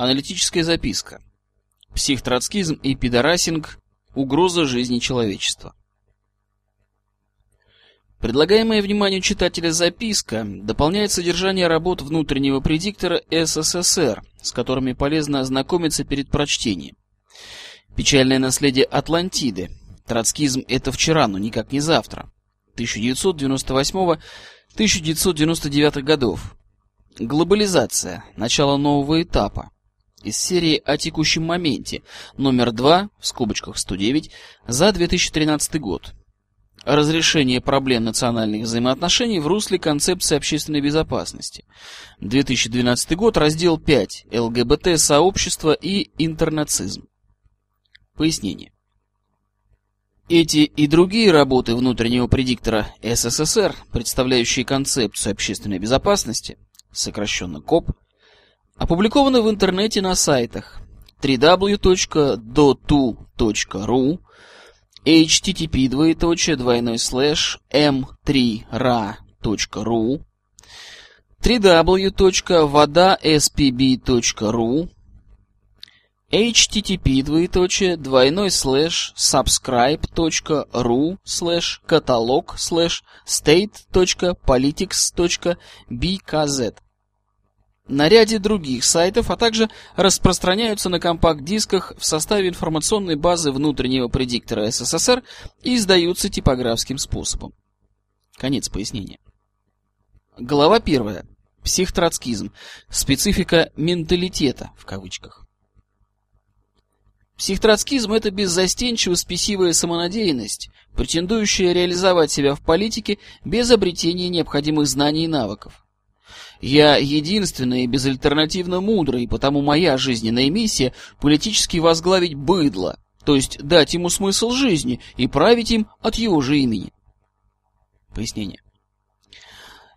Аналитическая записка. Психтроцкизм и пидорасинг. Угроза жизни человечества. Предлагаемая вниманию читателя записка дополняет содержание работ внутреннего предиктора СССР, с которыми полезно ознакомиться перед прочтением. Печальное наследие Атлантиды. Троцкизм – это вчера, но никак не завтра. 1998-1999 годов. Глобализация. Начало нового этапа. Из серии о текущем моменте. Номер 2, в скобочках 109, за 2013 год. Разрешение проблем национальных взаимоотношений в русле концепции общественной безопасности. 2012 год, раздел 5. ЛГБТ, сообщество и интернацизм. Пояснение. Эти и другие работы внутреннего предиктора СССР, представляющие концепцию общественной безопасности, сокращенно КОП, опубликованы в интернете на сайтах www.dotu.ru http двоеточие двойной слэш m3ra.ru www.vodaspb.ru http двоеточие двойной слэш subscribe.ru слэш каталог слэш state.politics.bkz на ряде других сайтов, а также распространяются на компакт-дисках в составе информационной базы внутреннего предиктора СССР и издаются типографским способом. Конец пояснения. Глава 1. Психтроцкизм. Специфика менталитета в кавычках. Психтроцкизм – это беззастенчиво спесивая самонадеянность, претендующая реализовать себя в политике без обретения необходимых знаний и навыков. Я единственный и безальтернативно мудрый, потому моя жизненная миссия – политически возглавить быдло, то есть дать ему смысл жизни и править им от его же имени. Пояснение.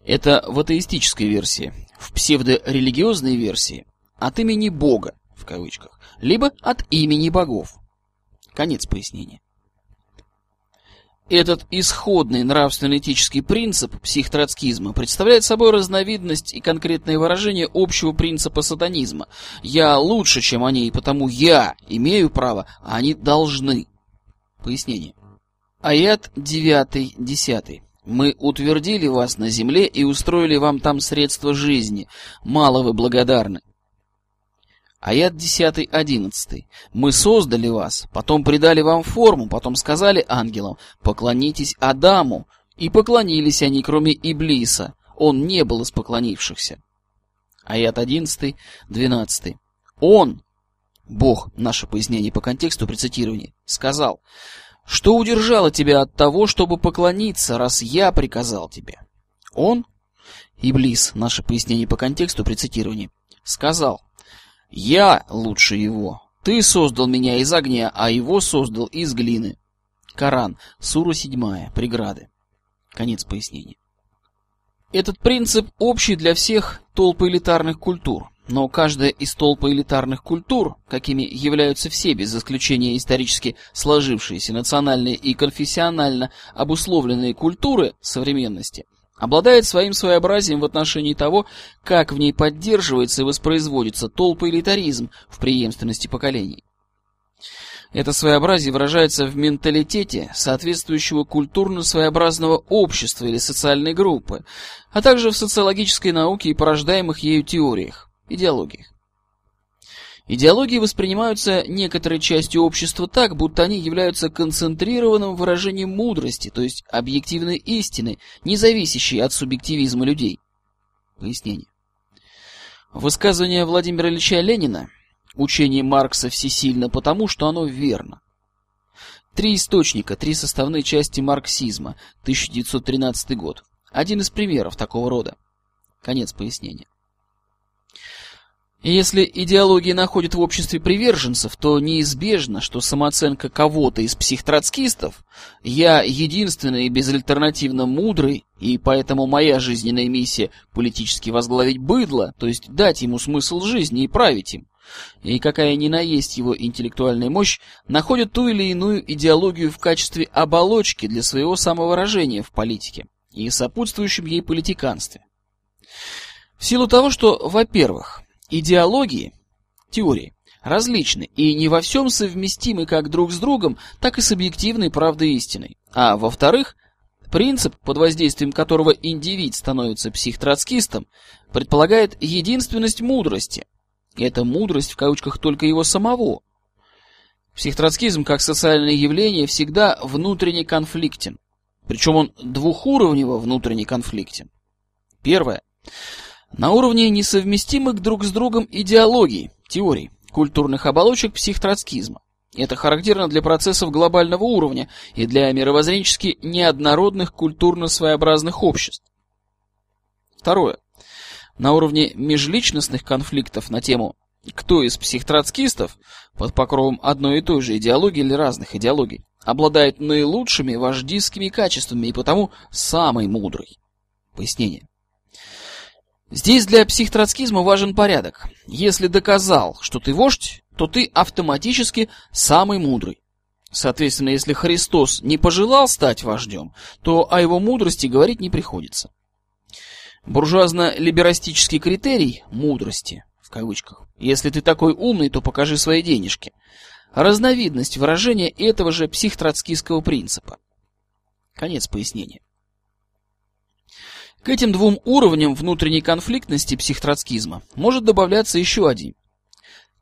Это в атеистической версии. В псевдорелигиозной версии от имени Бога, в кавычках, либо от имени богов. Конец пояснения. Этот исходный нравственно-этический принцип психтроцкизма представляет собой разновидность и конкретное выражение общего принципа сатанизма. Я лучше, чем они, и потому я имею право, а они должны. Пояснение. Аят 9-10. Мы утвердили вас на земле и устроили вам там средства жизни. Мало вы благодарны. Аят 10-11. Мы создали вас, потом придали вам форму, потом сказали ангелам, поклонитесь Адаму. И поклонились они, кроме Иблиса. Он не был из поклонившихся. Аят 11-12. Он, Бог, наше пояснение по контексту при цитировании, сказал, что удержало тебя от того, чтобы поклониться, раз я приказал тебе. Он, Иблис, наше пояснение по контексту при цитировании, сказал, я лучше его. Ты создал меня из огня, а его создал из глины. Коран, сура 7, преграды. Конец пояснения. Этот принцип общий для всех толп элитарных культур, но каждая из толп элитарных культур, какими являются все без исключения исторически сложившиеся национальные и конфессионально обусловленные культуры современности, обладает своим своеобразием в отношении того, как в ней поддерживается и воспроизводится толпоэлитаризм в преемственности поколений. Это своеобразие выражается в менталитете соответствующего культурно-своеобразного общества или социальной группы, а также в социологической науке и порождаемых ею теориях, идеологиях. Идеологии воспринимаются некоторой частью общества так, будто они являются концентрированным выражением мудрости, то есть объективной истины, не зависящей от субъективизма людей. Пояснение. Высказывание Владимира Ильича Ленина «Учение Маркса всесильно потому, что оно верно». Три источника, три составные части марксизма, 1913 год. Один из примеров такого рода. Конец пояснения. Если идеология находит в обществе приверженцев, то неизбежно, что самооценка кого-то из психтроцкистов «я единственный и безальтернативно мудрый, и поэтому моя жизненная миссия политически возглавить быдло, то есть дать ему смысл жизни и править им», и какая ни на есть его интеллектуальная мощь, находит ту или иную идеологию в качестве оболочки для своего самовыражения в политике и сопутствующем ей политиканстве. В силу того, что, во-первых, Идеологии, теории различны и не во всем совместимы как друг с другом, так и с объективной правдой истиной. А во-вторых, принцип, под воздействием которого индивид становится психтроцкистом, предполагает единственность мудрости. И эта мудрость в кавычках только его самого. Психтроцкизм как социальное явление всегда внутренне конфликтен. Причем он двухуровнево внутренне конфликтен. Первое. На уровне несовместимых друг с другом идеологий, теорий, культурных оболочек психтроцкизма. Это характерно для процессов глобального уровня и для мировоззренчески неоднородных культурно-своеобразных обществ. Второе. На уровне межличностных конфликтов на тему «Кто из психтроцкистов» под покровом одной и той же идеологии или разных идеологий обладает наилучшими вождистскими качествами и потому самый мудрый. Пояснение. Здесь для психтроцкизма важен порядок. Если доказал, что ты вождь, то ты автоматически самый мудрый. Соответственно, если Христос не пожелал стать вождем, то о его мудрости говорить не приходится. Буржуазно-либерастический критерий мудрости, в кавычках, если ты такой умный, то покажи свои денежки, разновидность выражения этого же психтроцкистского принципа. Конец пояснения. К этим двум уровням внутренней конфликтности психтроцкизма может добавляться еще один.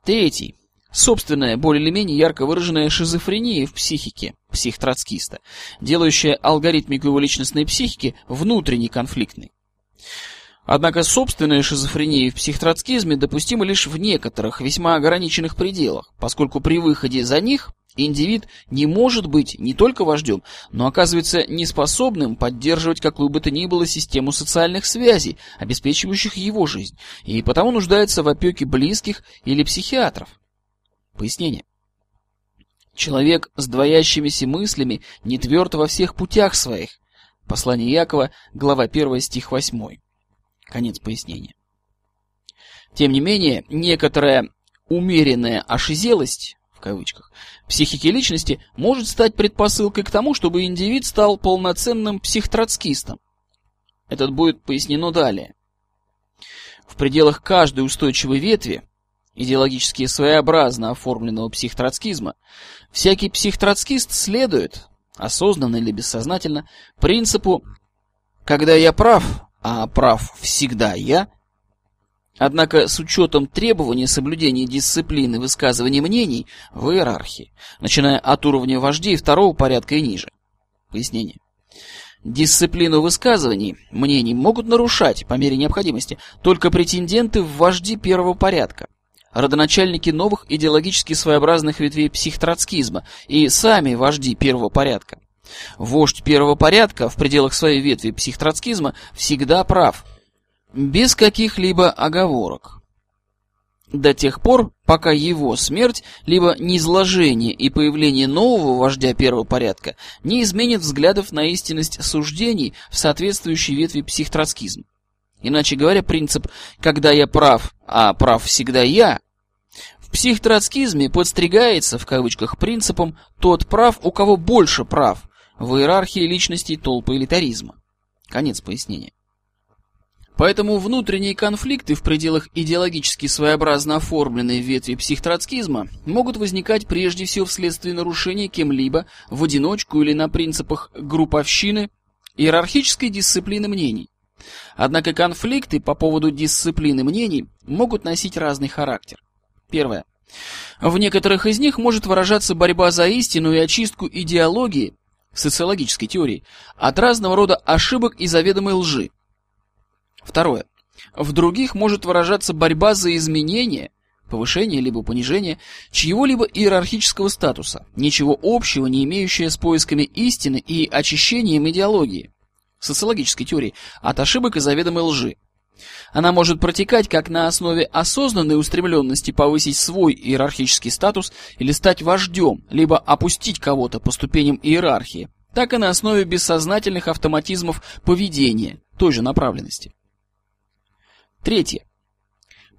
Третий. Собственная, более или менее ярко выраженная шизофрения в психике психтроцкиста, делающая алгоритмику его личностной психики внутренней конфликтной. Однако собственная шизофрения в психтроцкизме допустима лишь в некоторых, весьма ограниченных пределах, поскольку при выходе за них Индивид не может быть не только вождем, но оказывается неспособным поддерживать какую бы то ни было систему социальных связей, обеспечивающих его жизнь, и потому нуждается в опеке близких или психиатров. Пояснение. Человек с двоящимися мыслями не тверд во всех путях своих. Послание Якова, глава 1, стих 8. Конец пояснения. Тем не менее, некоторая умеренная ошизелость в кавычках, психики личности может стать предпосылкой к тому, чтобы индивид стал полноценным психтроцкистом. Это будет пояснено далее. В пределах каждой устойчивой ветви, идеологически своеобразно оформленного психтроцкизма, всякий психтроцкист следует, осознанно или бессознательно, принципу «когда я прав, а прав всегда я», Однако с учетом требований соблюдения дисциплины высказывания мнений в иерархии, начиная от уровня вождей второго порядка и ниже. Пояснение. Дисциплину высказываний, мнений могут нарушать, по мере необходимости, только претенденты в вожди первого порядка, родоначальники новых идеологически своеобразных ветвей психтроцкизма и сами вожди первого порядка. Вождь первого порядка в пределах своей ветви психтроцкизма всегда прав – без каких-либо оговорок. До тех пор, пока его смерть, либо низложение и появление нового вождя первого порядка не изменит взглядов на истинность суждений в соответствующей ветви психтроцкизма. Иначе говоря, принцип «когда я прав, а прав всегда я» в психтроцкизме подстригается, в кавычках, принципом «тот прав, у кого больше прав» в иерархии личностей толпы элитаризма. Конец пояснения. Поэтому внутренние конфликты в пределах идеологически своеобразно оформленной ветви психтроцкизма могут возникать прежде всего вследствие нарушения кем-либо в одиночку или на принципах групповщины иерархической дисциплины мнений. Однако конфликты по поводу дисциплины мнений могут носить разный характер. Первое. В некоторых из них может выражаться борьба за истину и очистку идеологии, социологической теории, от разного рода ошибок и заведомой лжи, Второе. В других может выражаться борьба за изменение, повышение либо понижение чьего-либо иерархического статуса, ничего общего не имеющее с поисками истины и очищением идеологии, социологической теории, от ошибок и заведомой лжи. Она может протекать как на основе осознанной устремленности повысить свой иерархический статус или стать вождем, либо опустить кого-то по ступеням иерархии, так и на основе бессознательных автоматизмов поведения той же направленности. Третье.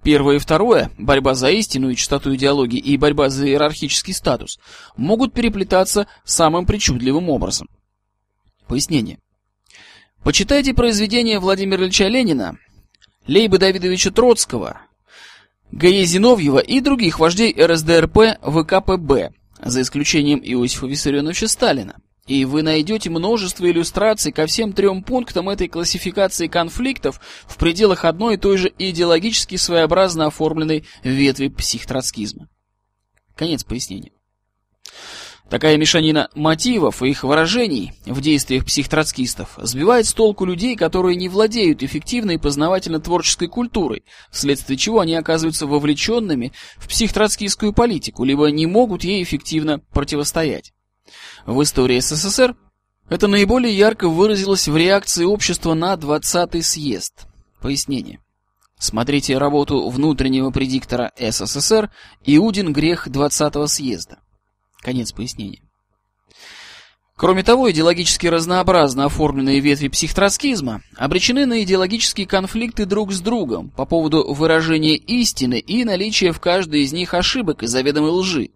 Первое и второе, борьба за истину и чистоту идеологии и борьба за иерархический статус, могут переплетаться самым причудливым образом. Пояснение. Почитайте произведения Владимира Ильича Ленина, Лейба Давидовича Троцкого, Г.Е. Зиновьева и других вождей РСДРП ВКПБ, за исключением Иосифа Виссарионовича Сталина. И вы найдете множество иллюстраций ко всем трем пунктам этой классификации конфликтов в пределах одной и той же идеологически своеобразно оформленной ветви психтроцкизма. Конец пояснения. Такая мешанина мотивов и их выражений в действиях психтроцкистов сбивает с толку людей, которые не владеют эффективной познавательно-творческой культурой, вследствие чего они оказываются вовлеченными в психтроцкистскую политику, либо не могут ей эффективно противостоять. В истории СССР это наиболее ярко выразилось в реакции общества на 20-й съезд. Пояснение. Смотрите работу внутреннего предиктора СССР «Иудин грех 20-го съезда». Конец пояснения. Кроме того, идеологически разнообразно оформленные ветви психтроцкизма обречены на идеологические конфликты друг с другом по поводу выражения истины и наличия в каждой из них ошибок и заведомой лжи.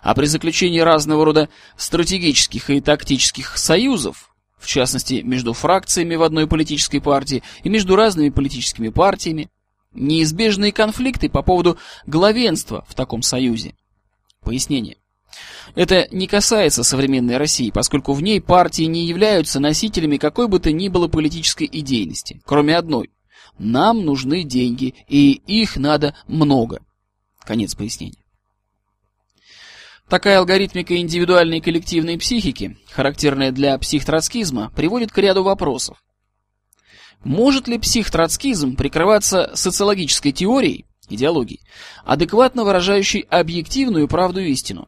А при заключении разного рода стратегических и тактических союзов, в частности между фракциями в одной политической партии и между разными политическими партиями, неизбежные конфликты по поводу главенства в таком союзе. Пояснение. Это не касается современной России, поскольку в ней партии не являются носителями какой бы то ни было политической идейности, кроме одной. Нам нужны деньги, и их надо много. Конец пояснения. Такая алгоритмика индивидуальной и коллективной психики, характерная для психтроцкизма, приводит к ряду вопросов. Может ли психтроцкизм прикрываться социологической теорией, идеологией, адекватно выражающей объективную правду истину?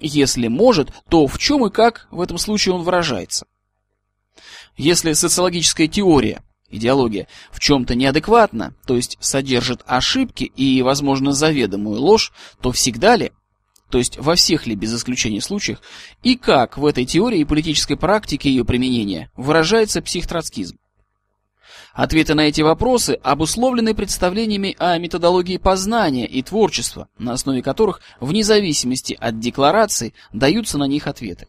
Если может, то в чем и как в этом случае он выражается? Если социологическая теория, идеология, в чем-то неадекватна, то есть содержит ошибки и, возможно, заведомую ложь, то всегда ли, то есть во всех ли без исключения случаях, и как в этой теории и политической практике ее применения выражается психтроцкизм? Ответы на эти вопросы обусловлены представлениями о методологии познания и творчества, на основе которых, вне зависимости от деклараций, даются на них ответы.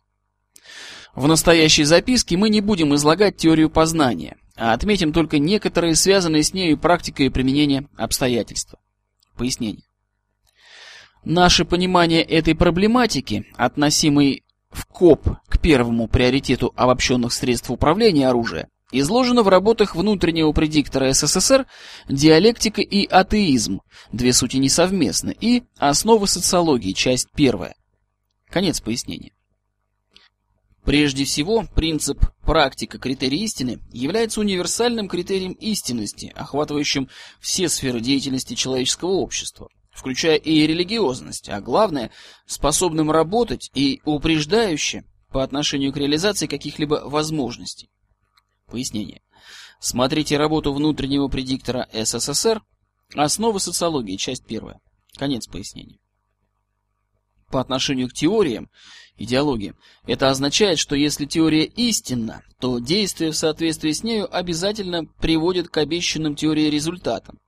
В настоящей записке мы не будем излагать теорию познания, а отметим только некоторые связанные с нею практикой применения обстоятельства. Пояснение. Наше понимание этой проблематики, относимой в КОП к первому приоритету обобщенных средств управления оружия, Изложено в работах внутреннего предиктора СССР «Диалектика и атеизм», две сути несовместны, и «Основы социологии», часть первая. Конец пояснения. Прежде всего, принцип «практика критерий истины» является универсальным критерием истинности, охватывающим все сферы деятельности человеческого общества, включая и религиозность, а главное, способным работать и упреждающе по отношению к реализации каких-либо возможностей. Пояснение. Смотрите работу внутреннего предиктора СССР «Основы социологии», часть первая. Конец пояснения. По отношению к теориям, идеологиям, это означает, что если теория истинна, то действие в соответствии с нею обязательно приводит к обещанным теории результатам.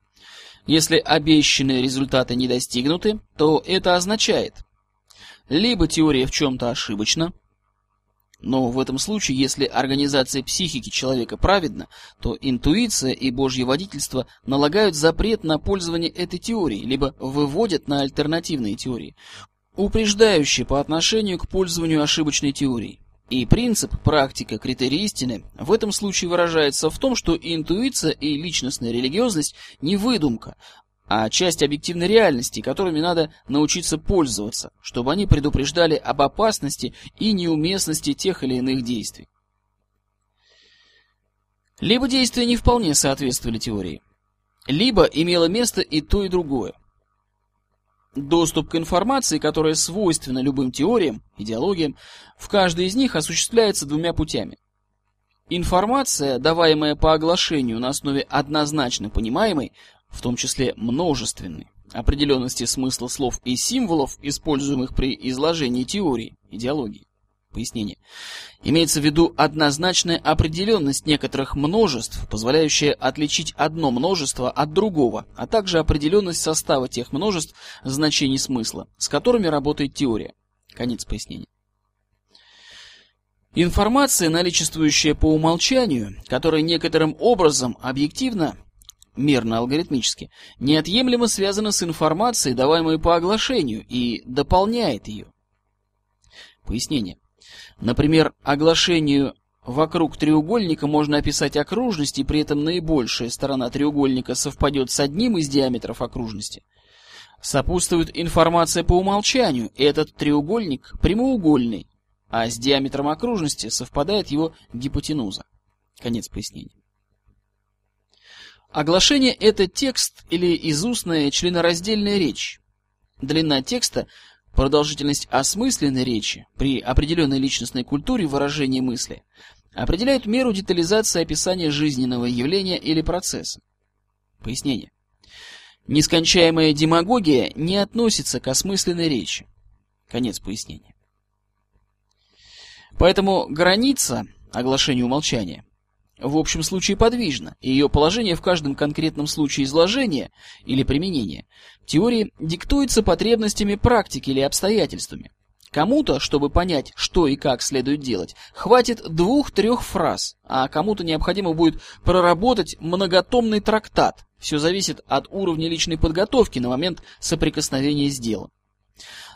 Если обещанные результаты не достигнуты, то это означает, либо теория в чем-то ошибочна, но в этом случае, если организация психики человека праведна, то интуиция и божье водительство налагают запрет на пользование этой теорией, либо выводят на альтернативные теории, упреждающие по отношению к пользованию ошибочной теорией. И принцип, практика, критерий истины в этом случае выражается в том, что интуиция и личностная религиозность не выдумка, а часть объективной реальности, которыми надо научиться пользоваться, чтобы они предупреждали об опасности и неуместности тех или иных действий. Либо действия не вполне соответствовали теории, либо имело место и то, и другое. Доступ к информации, которая свойственна любым теориям, идеологиям, в каждой из них осуществляется двумя путями. Информация, даваемая по оглашению на основе однозначно понимаемой, в том числе множественной, определенности смысла слов и символов, используемых при изложении теории, идеологии. Пояснение. Имеется в виду однозначная определенность некоторых множеств, позволяющая отличить одно множество от другого, а также определенность состава тех множеств значений смысла, с которыми работает теория. Конец пояснения. Информация, наличествующая по умолчанию, которая некоторым образом объективно мерно-алгоритмически, неотъемлемо связано с информацией, даваемой по оглашению, и дополняет ее. Пояснение. Например, оглашению вокруг треугольника можно описать окружность, и при этом наибольшая сторона треугольника совпадет с одним из диаметров окружности. Сопутствует информация по умолчанию, этот треугольник прямоугольный, а с диаметром окружности совпадает его гипотенуза. Конец пояснения. Оглашение – это текст или изустная членораздельная речь. Длина текста – продолжительность осмысленной речи при определенной личностной культуре выражения мысли определяет меру детализации описания жизненного явления или процесса. Пояснение. Нескончаемая демагогия не относится к осмысленной речи. Конец пояснения. Поэтому граница оглашения умолчания в общем случае подвижна, и ее положение в каждом конкретном случае изложения или применения теории диктуется потребностями практики или обстоятельствами. Кому-то, чтобы понять, что и как следует делать, хватит двух-трех фраз, а кому-то необходимо будет проработать многотомный трактат. Все зависит от уровня личной подготовки на момент соприкосновения с делом.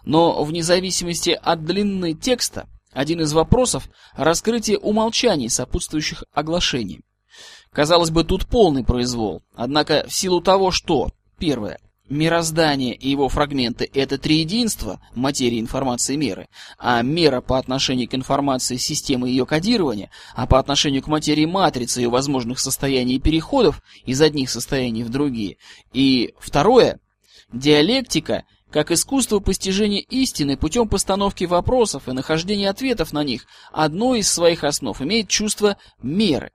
Но вне зависимости от длины текста, один из вопросов – раскрытие умолчаний, сопутствующих оглашениям. Казалось бы, тут полный произвол. Однако в силу того, что, первое, мироздание и его фрагменты – это триединство материи, информации, меры, а мера по отношению к информации – системы ее кодирования, а по отношению к материи – матрица ее возможных состояний и переходов из одних состояний в другие. И второе – диалектика – как искусство постижения истины путем постановки вопросов и нахождения ответов на них, одно из своих основ имеет чувство меры.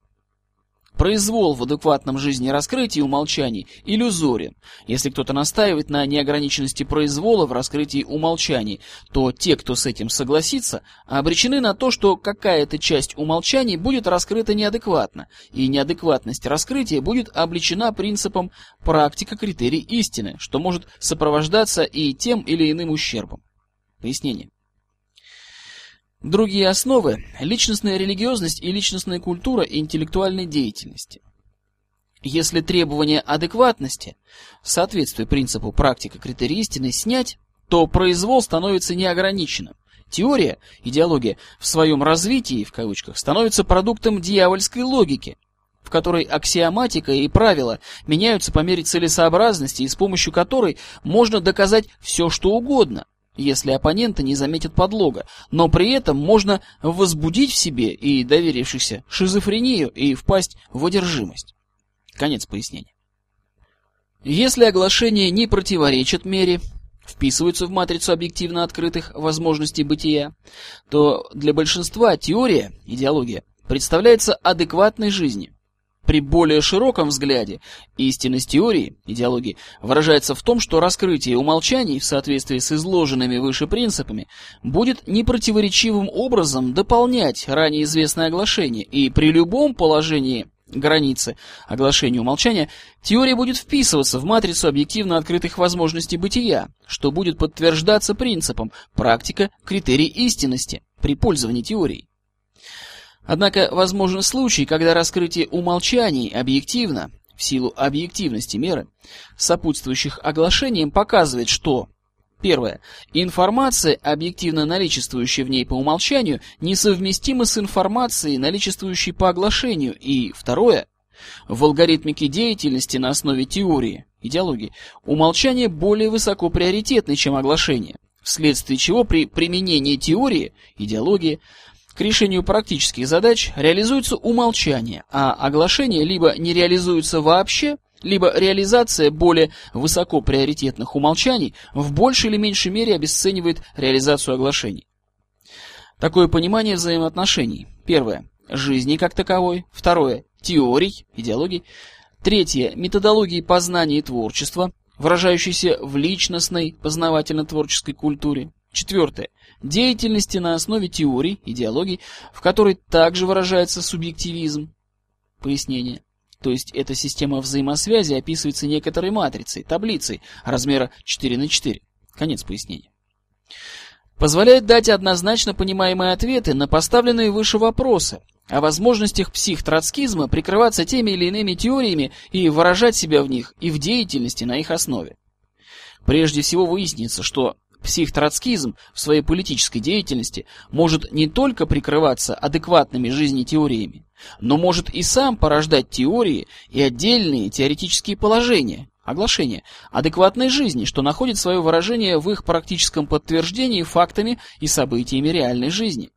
Произвол в адекватном жизни раскрытии умолчаний иллюзорен. Если кто-то настаивает на неограниченности произвола в раскрытии умолчаний, то те, кто с этим согласится, обречены на то, что какая-то часть умолчаний будет раскрыта неадекватно, и неадекватность раскрытия будет обличена принципом практика критерий истины, что может сопровождаться и тем или иным ущербом. Пояснение. Другие основы – личностная религиозность и личностная культура интеллектуальной деятельности. Если требование адекватности, соответствие принципу практика критерий истины, снять, то произвол становится неограниченным. Теория, идеология в своем развитии, в кавычках, становится продуктом дьявольской логики, в которой аксиоматика и правила меняются по мере целесообразности и с помощью которой можно доказать все, что угодно, если оппоненты не заметят подлога, но при этом можно возбудить в себе и доверившихся шизофрению и впасть в одержимость. Конец пояснения. Если оглашение не противоречит мере, вписываются в матрицу объективно открытых возможностей бытия, то для большинства теория, идеология, представляется адекватной жизни, при более широком взгляде истинность теории, идеологии, выражается в том, что раскрытие умолчаний в соответствии с изложенными выше принципами будет непротиворечивым образом дополнять ранее известное оглашение, и при любом положении границы оглашения умолчания, теория будет вписываться в матрицу объективно открытых возможностей бытия, что будет подтверждаться принципом практика критерий истинности при пользовании теорией. Однако возможен случай, когда раскрытие умолчаний объективно, в силу объективности меры, сопутствующих оглашениям, показывает, что Первое. Информация, объективно наличествующая в ней по умолчанию, несовместима с информацией, наличествующей по оглашению. И второе. В алгоритмике деятельности на основе теории, идеологии, умолчание более высоко приоритетно, чем оглашение, вследствие чего при применении теории, идеологии, к решению практических задач реализуется умолчание, а оглашение либо не реализуется вообще, либо реализация более высоко приоритетных умолчаний в большей или меньшей мере обесценивает реализацию оглашений. Такое понимание взаимоотношений. Первое. Жизни как таковой. Второе. Теорий, идеологий. Третье. Методологии познания и творчества, выражающейся в личностной познавательно-творческой культуре. Четвертое деятельности на основе теорий, идеологий, в которой также выражается субъективизм. Пояснение. То есть эта система взаимосвязи описывается некоторой матрицей, таблицей размера 4 на 4. Конец пояснения. Позволяет дать однозначно понимаемые ответы на поставленные выше вопросы, о возможностях психтроцкизма прикрываться теми или иными теориями и выражать себя в них и в деятельности на их основе. Прежде всего выяснится, что психтроцкизм в своей политической деятельности может не только прикрываться адекватными жизни теориями, но может и сам порождать теории и отдельные теоретические положения, оглашения, адекватной жизни, что находит свое выражение в их практическом подтверждении фактами и событиями реальной жизни.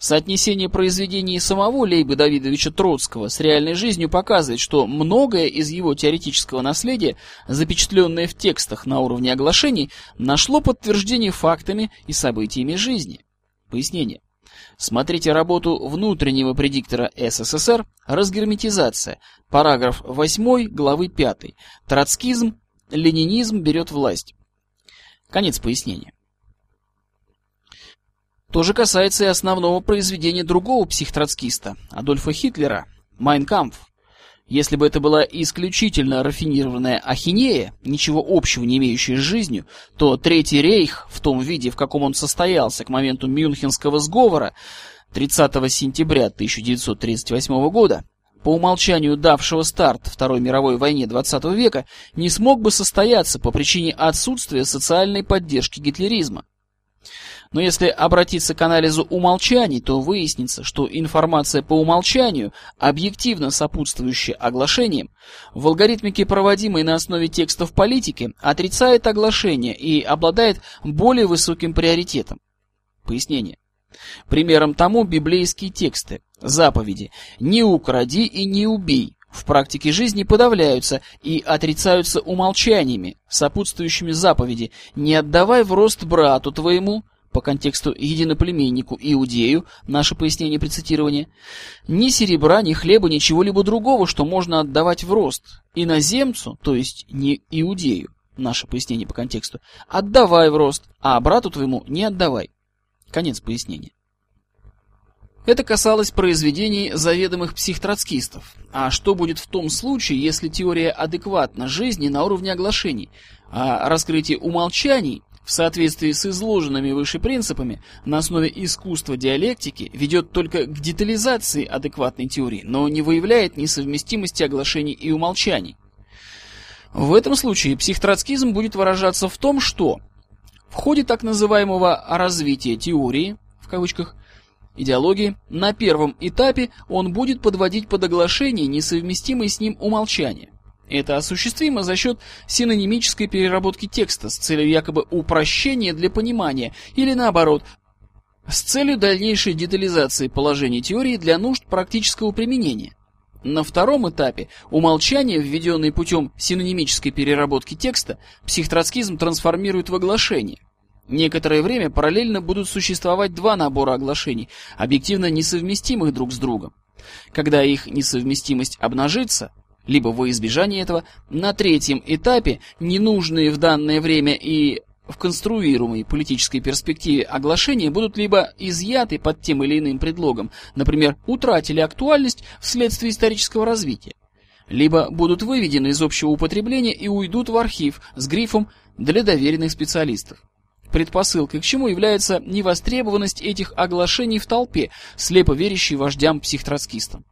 Соотнесение произведений самого Лейба Давидовича Троцкого с реальной жизнью показывает, что многое из его теоретического наследия, запечатленное в текстах на уровне оглашений, нашло подтверждение фактами и событиями жизни. Пояснение. Смотрите работу внутреннего предиктора СССР «Разгерметизация», параграф 8 главы 5. Троцкизм, ленинизм берет власть. Конец пояснения. То же касается и основного произведения другого психтроцкиста, Адольфа Хитлера, «Майн кампф». Если бы это была исключительно рафинированная ахинея, ничего общего не имеющая с жизнью, то Третий рейх, в том виде, в каком он состоялся к моменту Мюнхенского сговора 30 сентября 1938 года, по умолчанию давшего старт Второй мировой войне XX века, не смог бы состояться по причине отсутствия социальной поддержки гитлеризма. Но если обратиться к анализу умолчаний, то выяснится, что информация по умолчанию, объективно сопутствующая оглашениям, в алгоритмике, проводимой на основе текстов политики, отрицает оглашение и обладает более высоким приоритетом. Пояснение. Примером тому библейские тексты, заповеди «Не укради и не убей», в практике жизни подавляются и отрицаются умолчаниями, сопутствующими заповеди «Не отдавай в рост брату твоему», по контексту единоплеменнику Иудею, наше пояснение при цитировании, ни серебра, ни хлеба, ничего-либо другого, что можно отдавать в рост, иноземцу, то есть не Иудею, наше пояснение по контексту, отдавай в рост, а брату твоему не отдавай. Конец пояснения. Это касалось произведений заведомых психтроцкистов. А что будет в том случае, если теория адекватна жизни на уровне оглашений, а раскрытие умолчаний в соответствии с изложенными выше принципами на основе искусства диалектики ведет только к детализации адекватной теории, но не выявляет несовместимости оглашений и умолчаний. В этом случае психтроцкизм будет выражаться в том, что в ходе так называемого развития теории, в кавычках, идеологии, на первом этапе он будет подводить под оглашение несовместимые с ним умолчания. Это осуществимо за счет синонимической переработки текста с целью якобы упрощения для понимания или наоборот, с целью дальнейшей детализации положений теории для нужд практического применения. На втором этапе умолчания, введенные путем синонимической переработки текста, психтроцкизм трансформирует в оглашение. Некоторое время параллельно будут существовать два набора оглашений, объективно несовместимых друг с другом. Когда их несовместимость обнажится, либо во избежание этого, на третьем этапе ненужные в данное время и в конструируемой политической перспективе оглашения будут либо изъяты под тем или иным предлогом, например, утратили актуальность вследствие исторического развития, либо будут выведены из общего употребления и уйдут в архив с грифом «для доверенных специалистов». Предпосылкой к чему является невостребованность этих оглашений в толпе, слепо верящей вождям-психтроцкистам.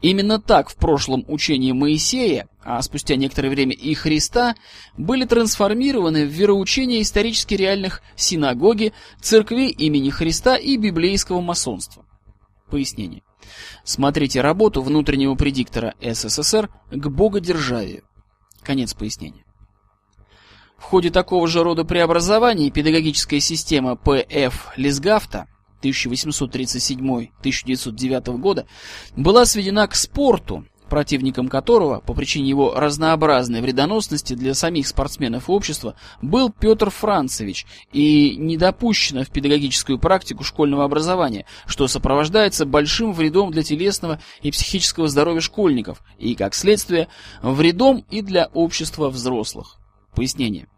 Именно так в прошлом учении Моисея, а спустя некоторое время и Христа, были трансформированы в вероучения исторически реальных синагоги, церквей имени Христа и библейского масонства. Пояснение. Смотрите работу внутреннего предиктора СССР к богодержавию. Конец пояснения. В ходе такого же рода преобразований педагогическая система П.Ф. Лисгафта 1837-1909 года была сведена к спорту, противником которого, по причине его разнообразной вредоносности для самих спортсменов и общества, был Петр Францевич и не допущено в педагогическую практику школьного образования, что сопровождается большим вредом для телесного и психического здоровья школьников и, как следствие, вредом и для общества взрослых. Пояснение.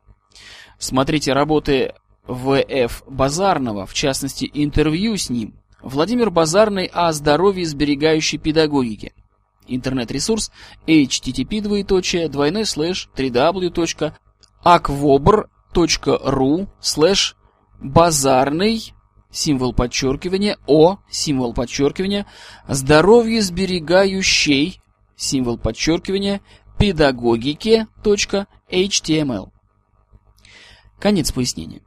Смотрите работы В.Ф. Базарного, в частности, интервью с ним. Владимир Базарный о здоровье сберегающей педагогике. Интернет-ресурс http двоеточие двойной слэш www.akvobr.ru слэш базарный символ подчеркивания, О, символ подчеркивания, здоровье сберегающей, символ подчеркивания, педагогике.html. Конец пояснения.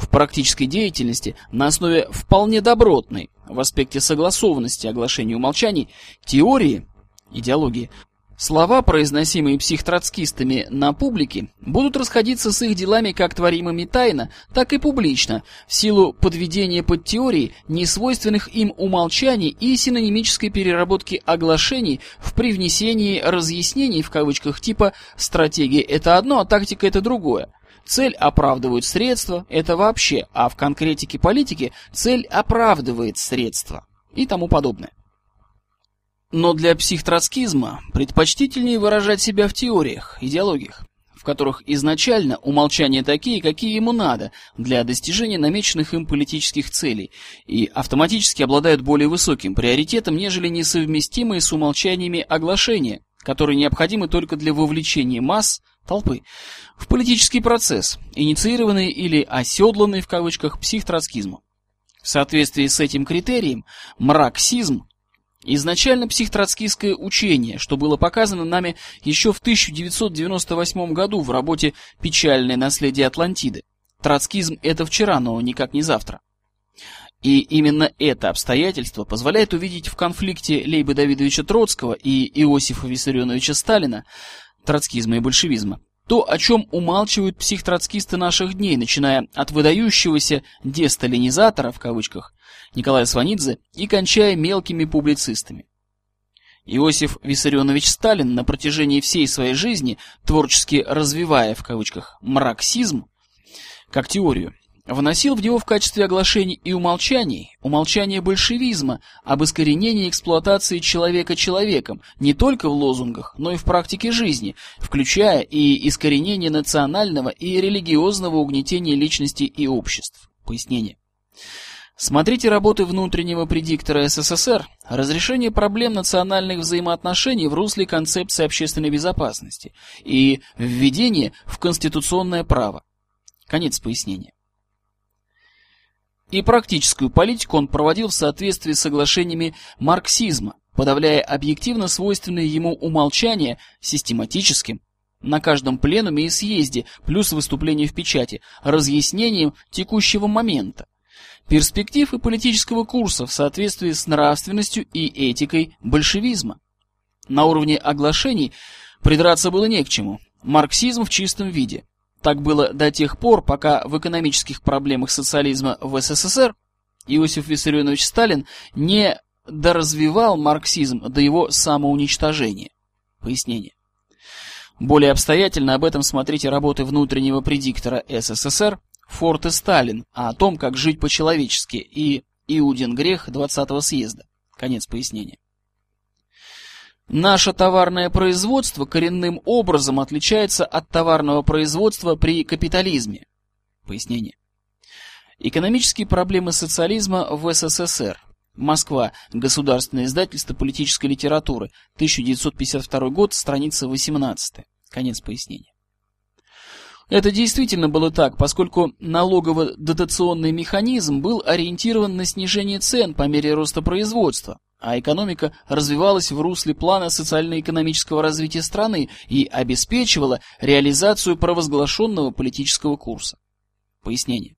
В практической деятельности на основе вполне добротной в аспекте согласованности оглашения умолчаний теории идеологии Слова, произносимые психтроцкистами на публике, будут расходиться с их делами как творимыми тайно, так и публично, в силу подведения под теории несвойственных им умолчаний и синонимической переработки оглашений в привнесении разъяснений в кавычках типа «стратегия – это одно, а тактика – это другое». Цель оправдывает средства, это вообще, а в конкретике политики цель оправдывает средства и тому подобное. Но для психтроцкизма предпочтительнее выражать себя в теориях, идеологиях, в которых изначально умолчания такие, какие ему надо для достижения намеченных им политических целей, и автоматически обладают более высоким приоритетом, нежели несовместимые с умолчаниями оглашения, которые необходимы только для вовлечения масс, толпы, в политический процесс, инициированный или оседланный в кавычках психтроцкизмом. В соответствии с этим критерием, марксизм Изначально психтроцкистское учение, что было показано нами еще в 1998 году в работе «Печальное наследие Атлантиды». Троцкизм – это вчера, но никак не завтра. И именно это обстоятельство позволяет увидеть в конфликте Лейба Давидовича Троцкого и Иосифа Виссарионовича Сталина, троцкизма и большевизма, то, о чем умалчивают психтроцкисты наших дней, начиная от выдающегося «десталинизатора» в кавычках Николая Сванидзе и кончая мелкими публицистами. Иосиф Виссарионович Сталин на протяжении всей своей жизни, творчески развивая в кавычках «марксизм» как теорию, вносил в него в качестве оглашений и умолчаний умолчание большевизма об искоренении эксплуатации человека человеком не только в лозунгах, но и в практике жизни, включая и искоренение национального и религиозного угнетения личности и обществ. Пояснение. Смотрите работы внутреннего предиктора СССР «Разрешение проблем национальных взаимоотношений в русле концепции общественной безопасности» и «Введение в конституционное право». Конец пояснения. И практическую политику он проводил в соответствии с соглашениями марксизма, подавляя объективно свойственные ему умолчания систематическим, на каждом пленуме и съезде, плюс выступление в печати, разъяснением текущего момента, перспектив и политического курса в соответствии с нравственностью и этикой большевизма. На уровне оглашений придраться было не к чему. Марксизм в чистом виде. Так было до тех пор, пока в экономических проблемах социализма в СССР Иосиф Виссарионович Сталин не доразвивал марксизм до его самоуничтожения. Пояснение. Более обстоятельно об этом смотрите работы внутреннего предиктора СССР Форд и Сталин, о том, как жить по-человечески, и Иудин грех 20-го съезда. Конец пояснения. Наше товарное производство коренным образом отличается от товарного производства при капитализме. Пояснение. Экономические проблемы социализма в СССР. Москва. Государственное издательство политической литературы. 1952 год, страница 18. Конец пояснения. Это действительно было так, поскольку налогово-дотационный механизм был ориентирован на снижение цен по мере роста производства, а экономика развивалась в русле плана социально-экономического развития страны и обеспечивала реализацию провозглашенного политического курса. Пояснение.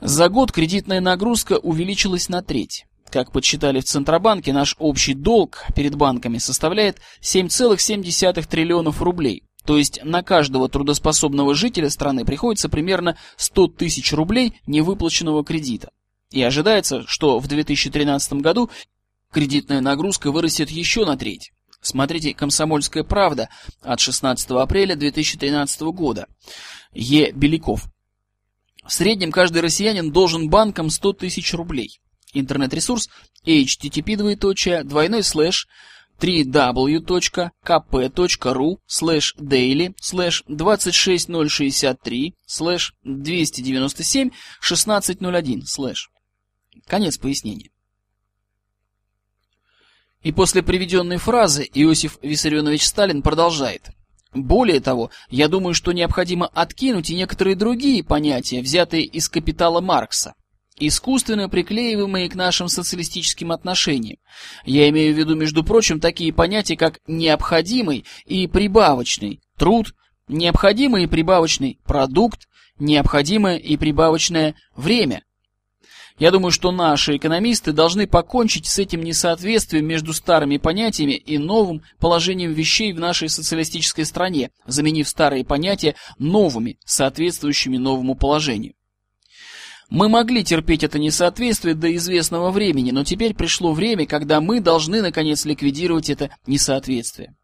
За год кредитная нагрузка увеличилась на треть. Как подсчитали в Центробанке, наш общий долг перед банками составляет 7,7 триллионов рублей, то есть на каждого трудоспособного жителя страны приходится примерно 100 тысяч рублей невыплаченного кредита. И ожидается, что в 2013 году кредитная нагрузка вырастет еще на треть. Смотрите «Комсомольская правда» от 16 апреля 2013 года. Е. Беляков. В среднем каждый россиянин должен банкам 100 тысяч рублей. Интернет-ресурс http двоеточие двойной слэш www.kp.ru slash daily slash 26063 slash 297 1601 slash. Конец пояснения. И после приведенной фразы Иосиф Виссарионович Сталин продолжает. Более того, я думаю, что необходимо откинуть и некоторые другие понятия, взятые из «Капитала» Маркса. Искусственно приклеиваемые к нашим социалистическим отношениям. Я имею в виду, между прочим, такие понятия, как необходимый и прибавочный труд, необходимый и прибавочный продукт, необходимое и прибавочное время. Я думаю, что наши экономисты должны покончить с этим несоответствием между старыми понятиями и новым положением вещей в нашей социалистической стране, заменив старые понятия новыми, соответствующими новому положению. Мы могли терпеть это несоответствие до известного времени, но теперь пришло время, когда мы должны наконец ликвидировать это несоответствие.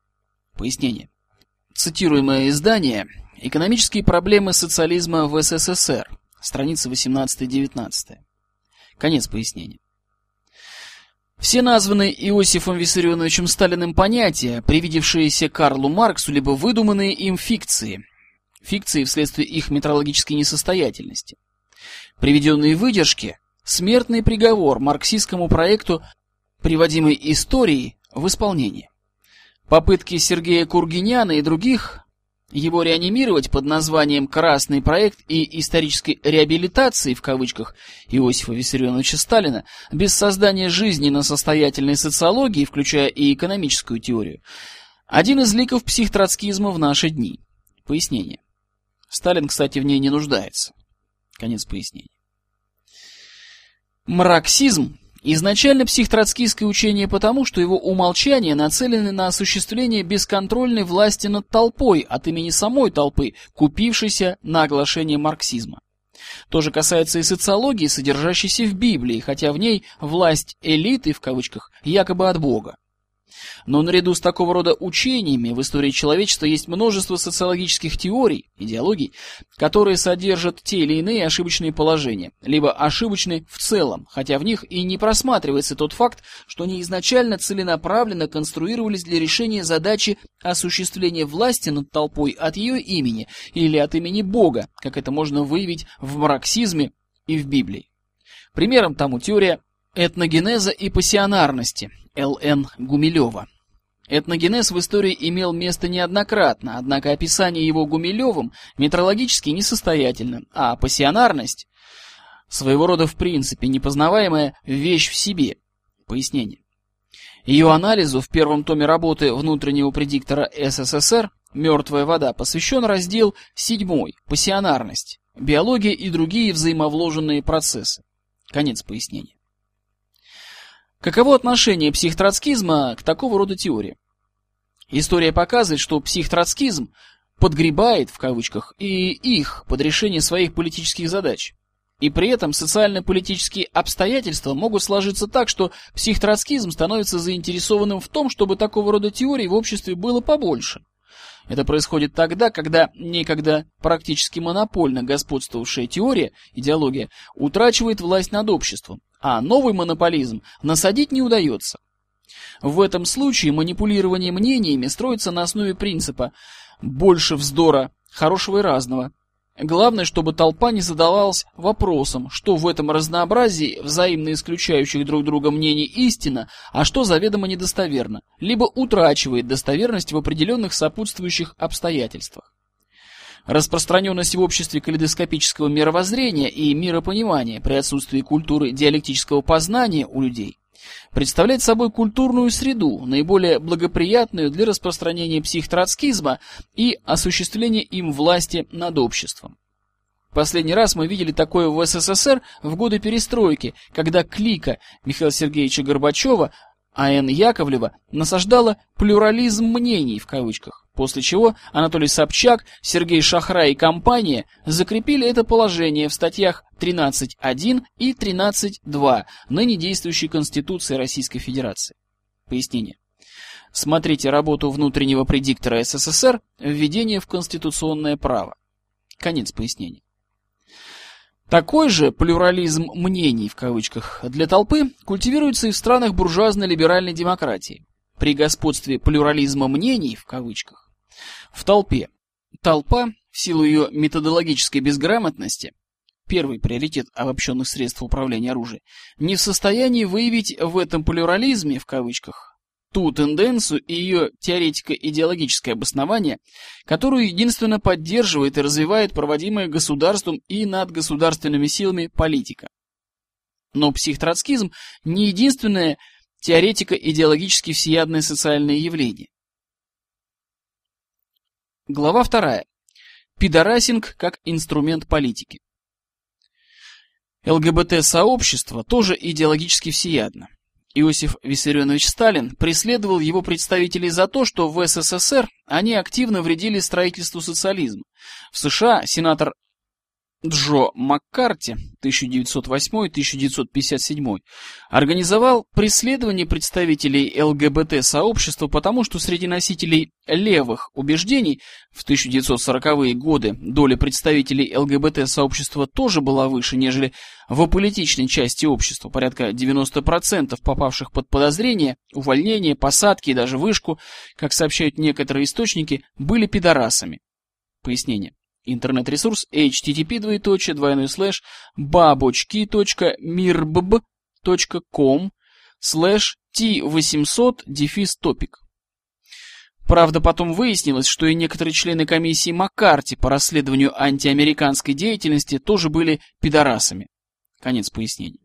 Пояснение. Цитируемое издание «Экономические проблемы социализма в СССР», страницы 18-19. Конец пояснения. Все названные Иосифом Виссарионовичем Сталиным понятия, привидевшиеся Карлу Марксу, либо выдуманные им фикции, фикции вследствие их метрологической несостоятельности. Приведенные выдержки – смертный приговор марксистскому проекту, приводимой истории, в исполнение. Попытки Сергея Кургиняна и других его реанимировать под названием «Красный проект» и исторической реабилитации, в кавычках, Иосифа Виссарионовича Сталина, без создания жизненно состоятельной социологии, включая и экономическую теорию, один из ликов психтроцкизма в наши дни. Пояснение. Сталин, кстати, в ней не нуждается. Конец пояснения. Марксизм Изначально психтроцкистское учение потому, что его умолчания нацелены на осуществление бесконтрольной власти над толпой от имени самой толпы, купившейся на оглашение марксизма. То же касается и социологии, содержащейся в Библии, хотя в ней власть элиты, в кавычках, якобы от Бога. Но наряду с такого рода учениями в истории человечества есть множество социологических теорий, идеологий, которые содержат те или иные ошибочные положения, либо ошибочны в целом, хотя в них и не просматривается тот факт, что они изначально целенаправленно конструировались для решения задачи осуществления власти над толпой от ее имени или от имени Бога, как это можно выявить в марксизме и в Библии. Примером тому теория этногенеза и пассионарности, Л.Н. Гумилева. Этногенез в истории имел место неоднократно, однако описание его Гумилевым метрологически несостоятельно, а пассионарность – своего рода в принципе непознаваемая вещь в себе. Пояснение. Ее анализу в первом томе работы внутреннего предиктора СССР «Мертвая вода» посвящен раздел 7 «Пассионарность. Биология и другие взаимовложенные процессы». Конец пояснения. Каково отношение психтроцкизма к такого рода теории? История показывает, что психтроцкизм подгребает, в кавычках, и их под решение своих политических задач. И при этом социально-политические обстоятельства могут сложиться так, что психтроцкизм становится заинтересованным в том, чтобы такого рода теорий в обществе было побольше. Это происходит тогда, когда некогда практически монопольно господствовавшая теория, идеология, утрачивает власть над обществом, а новый монополизм насадить не удается. В этом случае манипулирование мнениями строится на основе принципа «больше вздора, хорошего и разного». Главное, чтобы толпа не задавалась вопросом, что в этом разнообразии взаимно исключающих друг друга мнений истина, а что заведомо недостоверно, либо утрачивает достоверность в определенных сопутствующих обстоятельствах. Распространенность в обществе калейдоскопического мировоззрения и миропонимания при отсутствии культуры диалектического познания у людей представляет собой культурную среду, наиболее благоприятную для распространения психтроцкизма и осуществления им власти над обществом. Последний раз мы видели такое в СССР в годы перестройки, когда клика Михаила Сергеевича Горбачева А.Н. Яковлева насаждала «плюрализм мнений» в кавычках, после чего Анатолий Собчак, Сергей Шахра и компания закрепили это положение в статьях 13.1 и 13.2 ныне действующей Конституции Российской Федерации. Пояснение. Смотрите работу внутреннего предиктора СССР «Введение в конституционное право». Конец пояснения. Такой же плюрализм мнений в кавычках для толпы культивируется и в странах буржуазно-либеральной демократии. При господстве плюрализма мнений в кавычках в толпе толпа в силу ее методологической безграмотности первый приоритет обобщенных средств управления оружием, не в состоянии выявить в этом плюрализме, в кавычках, ту тенденцию и ее теоретико-идеологическое обоснование, которую единственно поддерживает и развивает проводимая государством и над государственными силами политика. Но психтроцкизм не единственное теоретико-идеологически всеядное социальное явление. Глава вторая. Пидорасинг как инструмент политики. ЛГБТ-сообщество тоже идеологически всеядно. Иосиф Виссарионович Сталин преследовал его представителей за то, что в СССР они активно вредили строительству социализма. В США сенатор Джо Маккарти 1908-1957 организовал преследование представителей ЛГБТ-сообщества, потому что среди носителей левых убеждений в 1940-е годы доля представителей ЛГБТ-сообщества тоже была выше, нежели в аполитичной части общества. Порядка 90% попавших под подозрение, увольнение, посадки и даже вышку, как сообщают некоторые источники, были пидорасами. Пояснение. Интернет-ресурс http двоеточие двойной слэш бабочки.мирбб.ком слэш t800 дефис топик. Правда, потом выяснилось, что и некоторые члены комиссии Маккарти по расследованию антиамериканской деятельности тоже были пидорасами. Конец пояснения.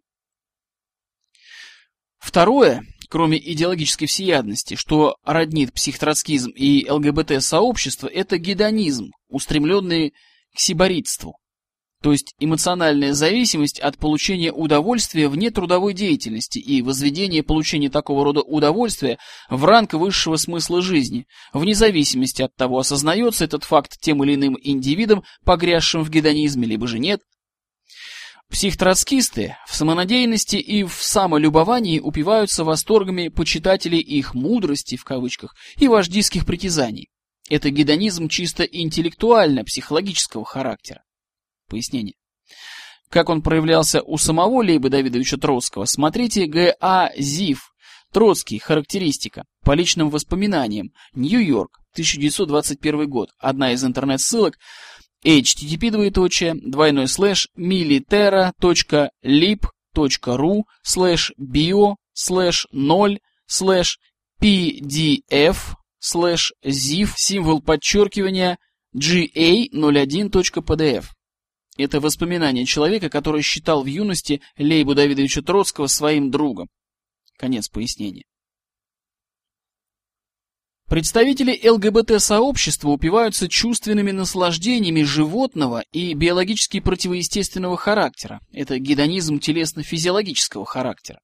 Второе, кроме идеологической всеядности, что роднит психтроцкизм и ЛГБТ-сообщество, это гедонизм, устремленный к сиборитству, то есть эмоциональная зависимость от получения удовольствия вне трудовой деятельности и возведение получения такого рода удовольствия в ранг высшего смысла жизни, вне зависимости от того, осознается этот факт тем или иным индивидом, погрязшим в гедонизме, либо же нет, Психтроцкисты в самонадеянности и в самолюбовании упиваются восторгами почитателей их «мудрости» в кавычках и вождистских притязаний. Это гедонизм чисто интеллектуально-психологического характера. Пояснение. Как он проявлялся у самого Лейба Давидовича Троцкого, смотрите Г.А. Зив, Троцкий, характеристика, по личным воспоминаниям, Нью-Йорк, 1921 год, одна из интернет-ссылок, http двоеточие двойной слэш militera.lib.ru слэш bio слэш 0 слэш pdf слэш zip символ подчеркивания ga01.pdf. Это воспоминание человека, который считал в юности Лейбу Давидовича Троцкого своим другом. Конец пояснения. Представители ЛГБТ-сообщества упиваются чувственными наслаждениями животного и биологически противоестественного характера. Это гедонизм телесно-физиологического характера.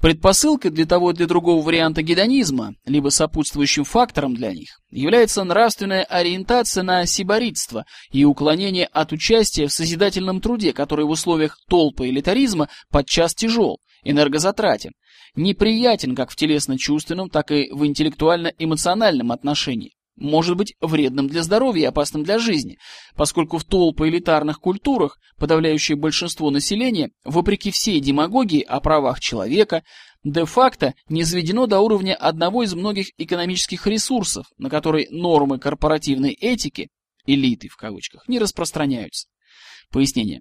Предпосылкой для того и для другого варианта гедонизма, либо сопутствующим фактором для них, является нравственная ориентация на сиборитство и уклонение от участия в созидательном труде, который в условиях толпы элитаризма подчас тяжел, энергозатратен, неприятен как в телесно-чувственном, так и в интеллектуально-эмоциональном отношении. Может быть вредным для здоровья и опасным для жизни, поскольку в толпо элитарных культурах подавляющее большинство населения, вопреки всей демагогии о правах человека, де-факто не сведено до уровня одного из многих экономических ресурсов, на который нормы корпоративной этики, элиты в кавычках, не распространяются. Пояснение.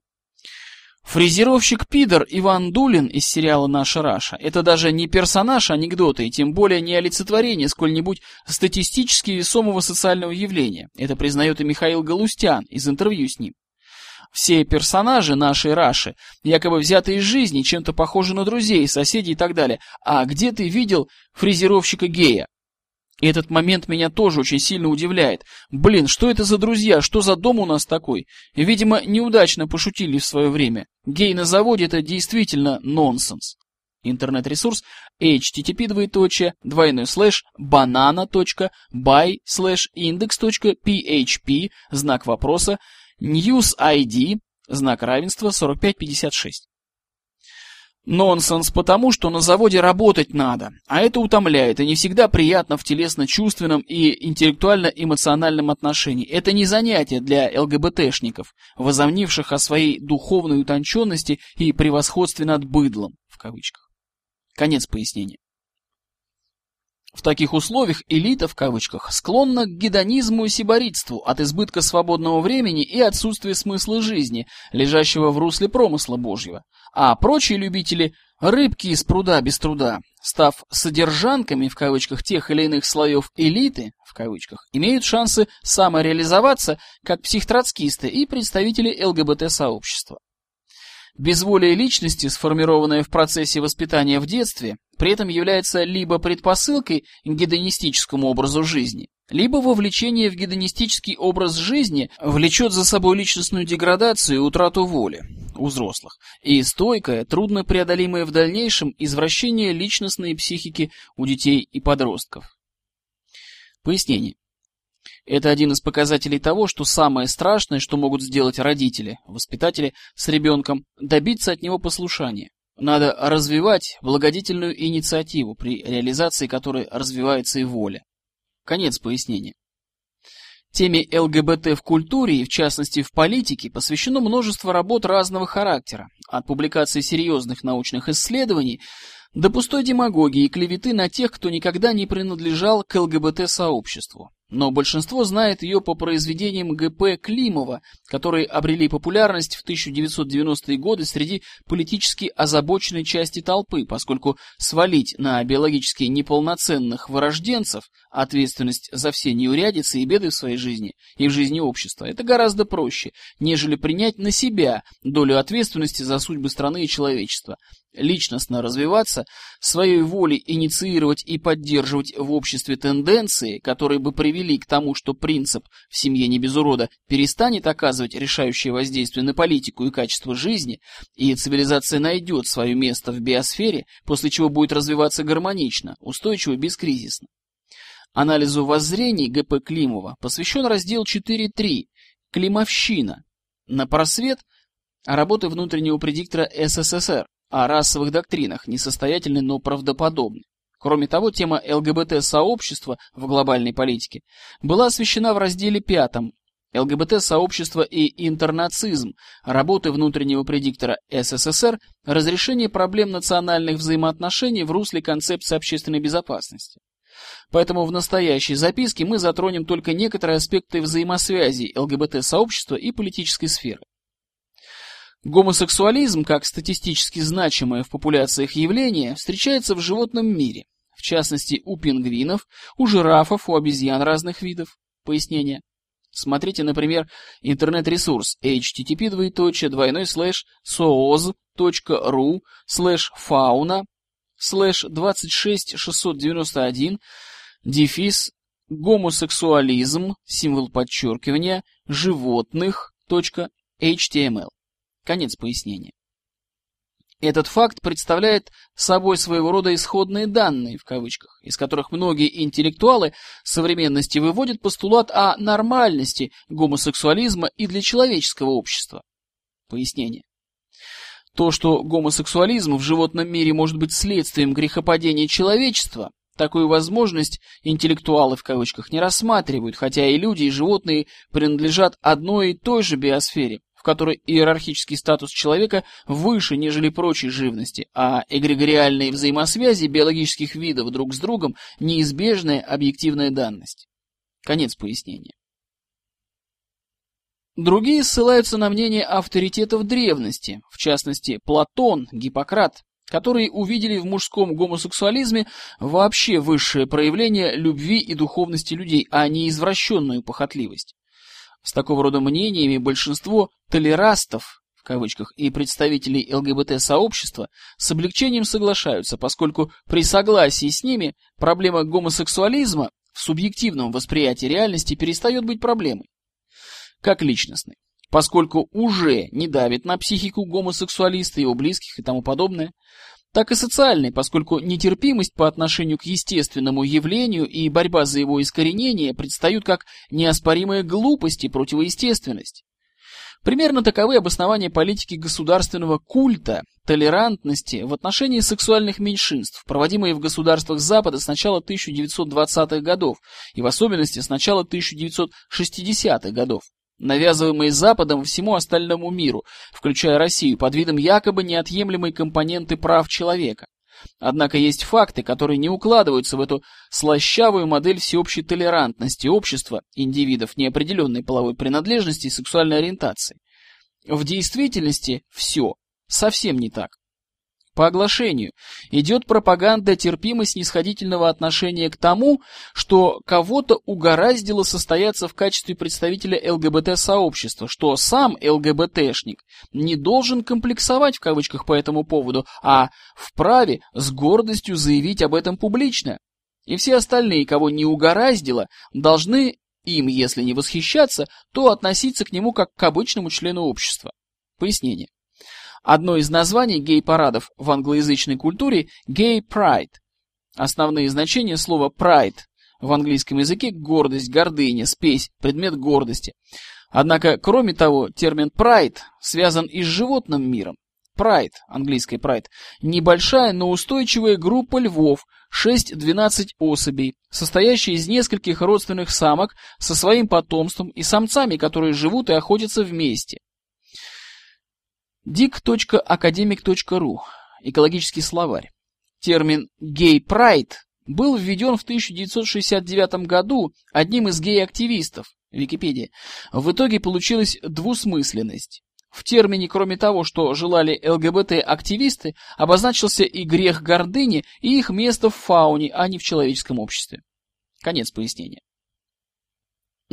Фрезеровщик Пидор Иван Дулин из сериала «Наша Раша» — это даже не персонаж анекдота и тем более не олицетворение сколь-нибудь статистически весомого социального явления. Это признает и Михаил Галустян из интервью с ним. Все персонажи нашей Раши, якобы взятые из жизни, чем-то похожи на друзей, соседей и так далее. А где ты видел фрезеровщика гея? И этот момент меня тоже очень сильно удивляет. Блин, что это за друзья? Что за дом у нас такой? Видимо, неудачно пошутили в свое время. Гей на заводе это действительно нонсенс. Интернет-ресурс http двоеточие двойной слэш banana.by слэш index.php знак вопроса news ID знак равенства 4556. Нонсенс потому, что на заводе работать надо, а это утомляет и не всегда приятно в телесно-чувственном и интеллектуально-эмоциональном отношении. Это не занятие для ЛГБТшников, возомнивших о своей духовной утонченности и превосходстве над быдлом, в кавычках. Конец пояснения. В таких условиях элита, в кавычках, склонна к гедонизму и сиборитству от избытка свободного времени и отсутствия смысла жизни, лежащего в русле промысла Божьего. А прочие любители – рыбки из пруда без труда, став «содержанками» в кавычках тех или иных слоев элиты, в кавычках, имеют шансы самореализоваться как психтроцкисты и представители ЛГБТ-сообщества. Безволие личности, сформированное в процессе воспитания в детстве, при этом является либо предпосылкой к гедонистическому образу жизни, либо вовлечение в гедонистический образ жизни влечет за собой личностную деградацию и утрату воли у взрослых, и стойкое, трудно преодолимое в дальнейшем извращение личностной психики у детей и подростков. Пояснение. Это один из показателей того, что самое страшное, что могут сделать родители, воспитатели с ребенком, добиться от него послушания. Надо развивать благодетельную инициативу, при реализации которой развивается и воля. Конец пояснения. Теме ЛГБТ в культуре и, в частности, в политике посвящено множество работ разного характера, от публикации серьезных научных исследований до пустой демагогии и клеветы на тех, кто никогда не принадлежал к ЛГБТ-сообществу но большинство знает ее по произведениям Г.П. Климова, которые обрели популярность в 1990-е годы среди политически озабоченной части толпы, поскольку свалить на биологически неполноценных вырожденцев ответственность за все неурядицы и беды в своей жизни и в жизни общества – это гораздо проще, нежели принять на себя долю ответственности за судьбы страны и человечества, личностно развиваться, своей волей инициировать и поддерживать в обществе тенденции, которые бы привели к тому, что принцип «в семье не без урода» перестанет оказывать решающее воздействие на политику и качество жизни, и цивилизация найдет свое место в биосфере, после чего будет развиваться гармонично, устойчиво, бескризисно. Анализу воззрений Г.П. Климова посвящен раздел 4.3 «Климовщина» на просвет работы внутреннего предиктора СССР о расовых доктринах, несостоятельны, но правдоподобны. Кроме того, тема ЛГБТ-сообщества в глобальной политике была освещена в разделе пятом ЛГБТ-сообщество и интернацизм, работы внутреннего предиктора СССР, разрешение проблем национальных взаимоотношений в русле концепции общественной безопасности. Поэтому в настоящей записке мы затронем только некоторые аспекты взаимосвязи ЛГБТ-сообщества и политической сферы. Гомосексуализм, как статистически значимое в популяциях явление, встречается в животном мире, в частности у пингвинов, у жирафов, у обезьян разных видов. Пояснение. Смотрите, например, интернет-ресурс http двоеточие двойной слэш sooz.ru слэш fauna слэш 26691 дефис гомосексуализм символ подчеркивания животных .html Конец пояснения. Этот факт представляет собой своего рода исходные данные, в кавычках, из которых многие интеллектуалы современности выводят постулат о нормальности гомосексуализма и для человеческого общества. Пояснение. То, что гомосексуализм в животном мире может быть следствием грехопадения человечества, такую возможность интеллектуалы в кавычках не рассматривают, хотя и люди, и животные принадлежат одной и той же биосфере, в которой иерархический статус человека выше, нежели прочей живности, а эгрегориальные взаимосвязи биологических видов друг с другом – неизбежная объективная данность. Конец пояснения. Другие ссылаются на мнение авторитетов древности, в частности Платон, Гиппократ, которые увидели в мужском гомосексуализме вообще высшее проявление любви и духовности людей, а не извращенную похотливость. С такого рода мнениями большинство «толерастов» в кавычках и представителей ЛГБТ-сообщества с облегчением соглашаются, поскольку при согласии с ними проблема гомосексуализма в субъективном восприятии реальности перестает быть проблемой. Как личностной, поскольку уже не давит на психику гомосексуалиста, его близких и тому подобное, так и социальной, поскольку нетерпимость по отношению к естественному явлению и борьба за его искоренение предстают как неоспоримая глупость и противоестественность. Примерно таковы обоснования политики государственного культа, толерантности в отношении сексуальных меньшинств, проводимые в государствах Запада с начала 1920-х годов и в особенности с начала 1960-х годов навязываемые Западом всему остальному миру, включая Россию, под видом якобы неотъемлемой компоненты прав человека. Однако есть факты, которые не укладываются в эту слащавую модель всеобщей толерантности общества индивидов неопределенной половой принадлежности и сексуальной ориентации. В действительности все совсем не так. По оглашению, идет пропаганда терпимо-снисходительного отношения к тому, что кого-то угораздило состояться в качестве представителя ЛГБТ-сообщества, что сам ЛГБТшник не должен комплексовать в кавычках по этому поводу, а вправе с гордостью заявить об этом публично. И все остальные, кого не угораздило, должны им, если не восхищаться, то относиться к нему как к обычному члену общества. Пояснение. Одно из названий гей-парадов в англоязычной культуре – pride. Основные значения слова pride в английском языке – гордость, гордыня, спесь, предмет гордости. Однако, кроме того, термин pride связан и с животным миром. Pride, английский pride, небольшая, но устойчивая группа львов, 6-12 особей, состоящая из нескольких родственных самок со своим потомством и самцами, которые живут и охотятся вместе. dic.academic.ru. Экологический словарь. Термин «гей прайд» был введен в 1969 году одним из гей-активистов, Википедия. В итоге получилась двусмысленность. В термине, кроме того, что желали ЛГБТ-активисты, обозначился и грех гордыни, и их место в фауне, а не в человеческом обществе. Конец пояснения.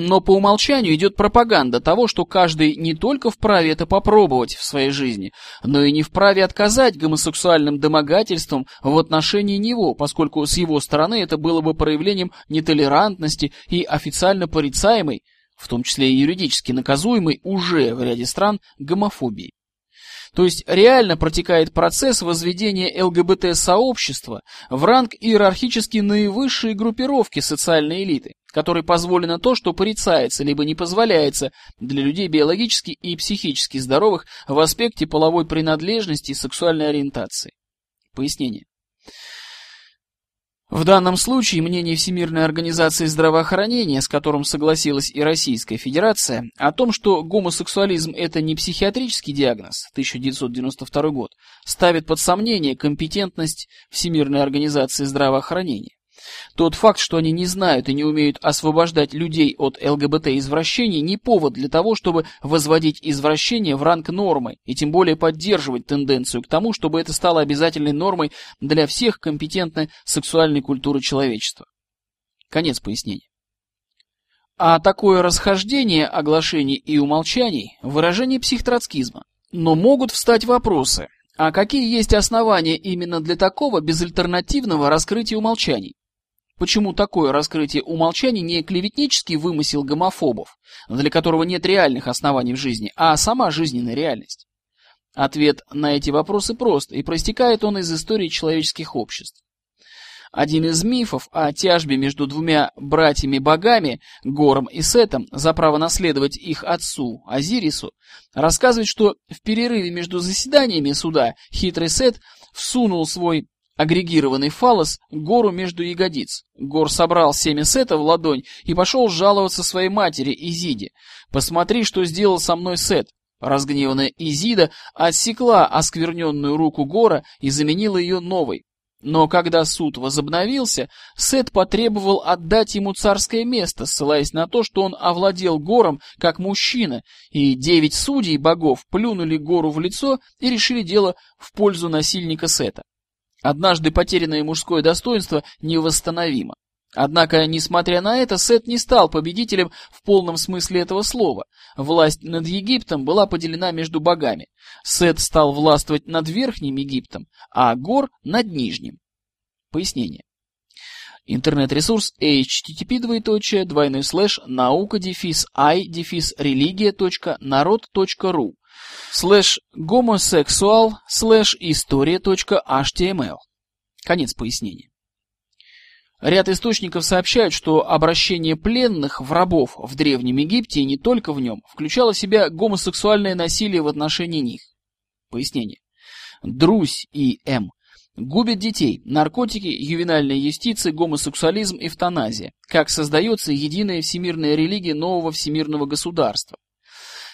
Но по умолчанию идет пропаганда того, что каждый не только вправе это попробовать в своей жизни, но и не вправе отказать гомосексуальным домогательствам в отношении него, поскольку с его стороны это было бы проявлением нетолерантности и официально порицаемой, в том числе и юридически наказуемой уже в ряде стран гомофобии. То есть реально протекает процесс возведения ЛГБТ-сообщества в ранг иерархически наивысшей группировки социальной элиты, которой позволено то, что порицается либо не позволяется для людей биологически и психически здоровых в аспекте половой принадлежности и сексуальной ориентации. Пояснение. В данном случае мнение Всемирной организации здравоохранения, с которым согласилась и Российская Федерация, о том, что гомосексуализм – это не психиатрический диагноз, 1992 год, ставит под сомнение компетентность Всемирной организации здравоохранения. Тот факт, что они не знают и не умеют освобождать людей от ЛГБТ-извращений, не повод для того, чтобы возводить извращение в ранг нормы, и тем более поддерживать тенденцию к тому, чтобы это стало обязательной нормой для всех компетентной сексуальной культуры человечества. Конец пояснения. А такое расхождение оглашений и умолчаний – выражение психтроцкизма. Но могут встать вопросы – а какие есть основания именно для такого безальтернативного раскрытия умолчаний? Почему такое раскрытие умолчаний не клеветнический вымысел гомофобов, для которого нет реальных оснований в жизни, а сама жизненная реальность? Ответ на эти вопросы прост, и проистекает он из истории человеческих обществ. Один из мифов о тяжбе между двумя братьями-богами, Гором и Сетом, за право наследовать их отцу, Азирису, рассказывает, что в перерыве между заседаниями суда хитрый Сет всунул свой агрегированный фалос гору между ягодиц. Гор собрал семя Сета в ладонь и пошел жаловаться своей матери Изиде. «Посмотри, что сделал со мной Сет». Разгневанная Изида отсекла оскверненную руку Гора и заменила ее новой. Но когда суд возобновился, Сет потребовал отдать ему царское место, ссылаясь на то, что он овладел гором как мужчина, и девять судей богов плюнули гору в лицо и решили дело в пользу насильника Сета. Однажды потерянное мужское достоинство невосстановимо. Однако, несмотря на это, Сет не стал победителем в полном смысле этого слова. Власть над Египтом была поделена между богами. Сет стал властвовать над Верхним Египтом, а Гор над Нижним. Пояснение. Интернет-ресурс http двоеточие двойной слэш наука дефис i дефис религия.народ.ру слэш гомосексуал слэш история.html. Конец пояснения. Ряд источников сообщают, что обращение пленных в рабов в Древнем Египте и не только в нем включало в себя гомосексуальное насилие в отношении них. Пояснение. Друзь и М. Губят детей, наркотики, ювенальная юстиция, гомосексуализм, эвтаназия. Как создается единая всемирная религия нового всемирного государства.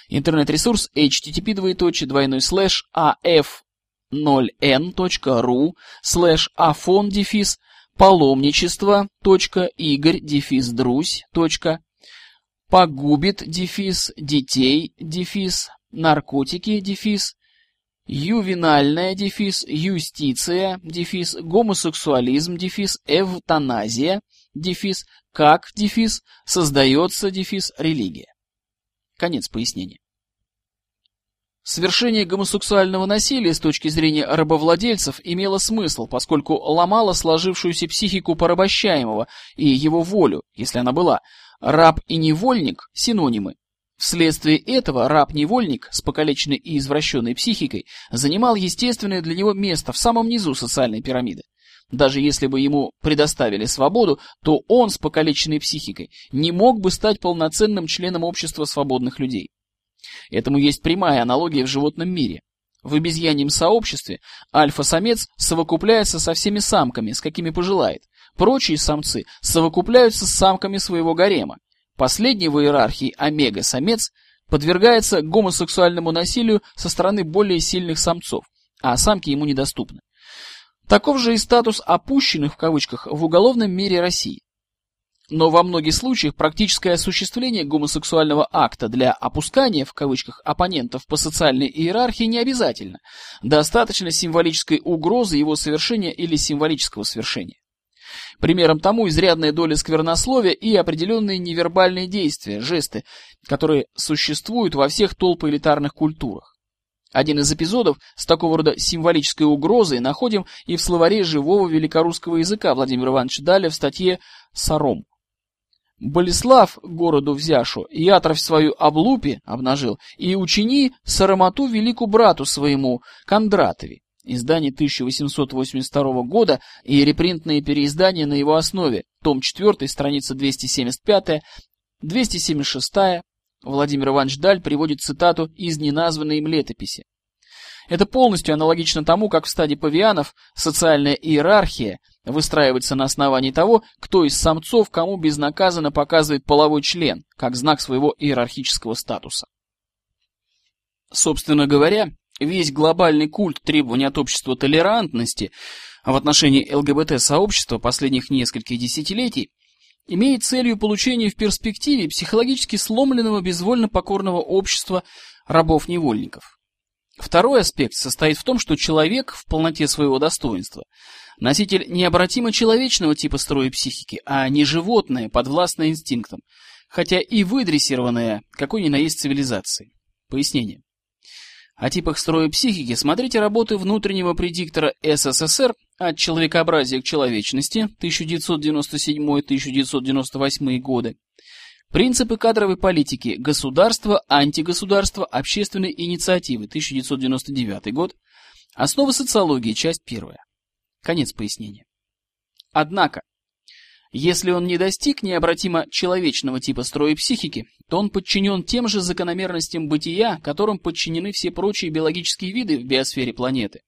Интернет-ресурс http двоеточие двойной слэш af0n.ru слэш афон дефис паломничество игорь дефис друзь погубит дефис детей дефис наркотики дефис ювенальная, дефис, юстиция, дефис, гомосексуализм, дефис, эвтаназия, дефис, как, дефис, создается, дефис, религия. Конец пояснения. Совершение гомосексуального насилия с точки зрения рабовладельцев имело смысл, поскольку ломало сложившуюся психику порабощаемого и его волю, если она была. Раб и невольник – синонимы. Вследствие этого раб-невольник с покалеченной и извращенной психикой занимал естественное для него место в самом низу социальной пирамиды. Даже если бы ему предоставили свободу, то он с покалеченной психикой не мог бы стать полноценным членом общества свободных людей. Этому есть прямая аналогия в животном мире. В обезьяньем сообществе альфа-самец совокупляется со всеми самками, с какими пожелает. Прочие самцы совокупляются с самками своего гарема. Последний в иерархии омега-самец подвергается гомосексуальному насилию со стороны более сильных самцов, а самки ему недоступны. Таков же и статус опущенных в кавычках в уголовном мире России. Но во многих случаях практическое осуществление гомосексуального акта для «опускания» в кавычках оппонентов по социальной иерархии не обязательно. Достаточно символической угрозы его совершения или символического совершения. Примером тому изрядная доля сквернословия и определенные невербальные действия, жесты, которые существуют во всех толпоэлитарных культурах. Один из эпизодов с такого рода символической угрозой находим и в словаре живого великорусского языка Владимира Ивановича Даля в статье «Саром». Болеслав городу взяшу, и атровь свою облупи обнажил, и учини сарамоту велику брату своему, Кондратове. Издание 1882 года и репринтные переиздания на его основе, том 4, страница 275, 276, Владимир Иванович Даль приводит цитату из неназванной им летописи. Это полностью аналогично тому, как в стаде павианов социальная иерархия выстраивается на основании того, кто из самцов кому безнаказанно показывает половой член, как знак своего иерархического статуса. Собственно говоря, весь глобальный культ требований от общества толерантности в отношении ЛГБТ-сообщества последних нескольких десятилетий имеет целью получения в перспективе психологически сломленного безвольно покорного общества рабов-невольников. Второй аспект состоит в том, что человек в полноте своего достоинства носитель необратимо человечного типа строя психики, а не животное, подвластное инстинктам, хотя и выдрессированное какой ни на есть цивилизацией. Пояснение. О типах строя психики смотрите работы внутреннего предиктора СССР от человекообразия к человечности 1997-1998 годы, принципы кадровой политики государства, антигосударства, общественной инициативы 1999 год, основы социологии, часть первая. Конец пояснения. Однако, если он не достиг необратимо человечного типа строя психики, то он подчинен тем же закономерностям бытия, которым подчинены все прочие биологические виды в биосфере планеты.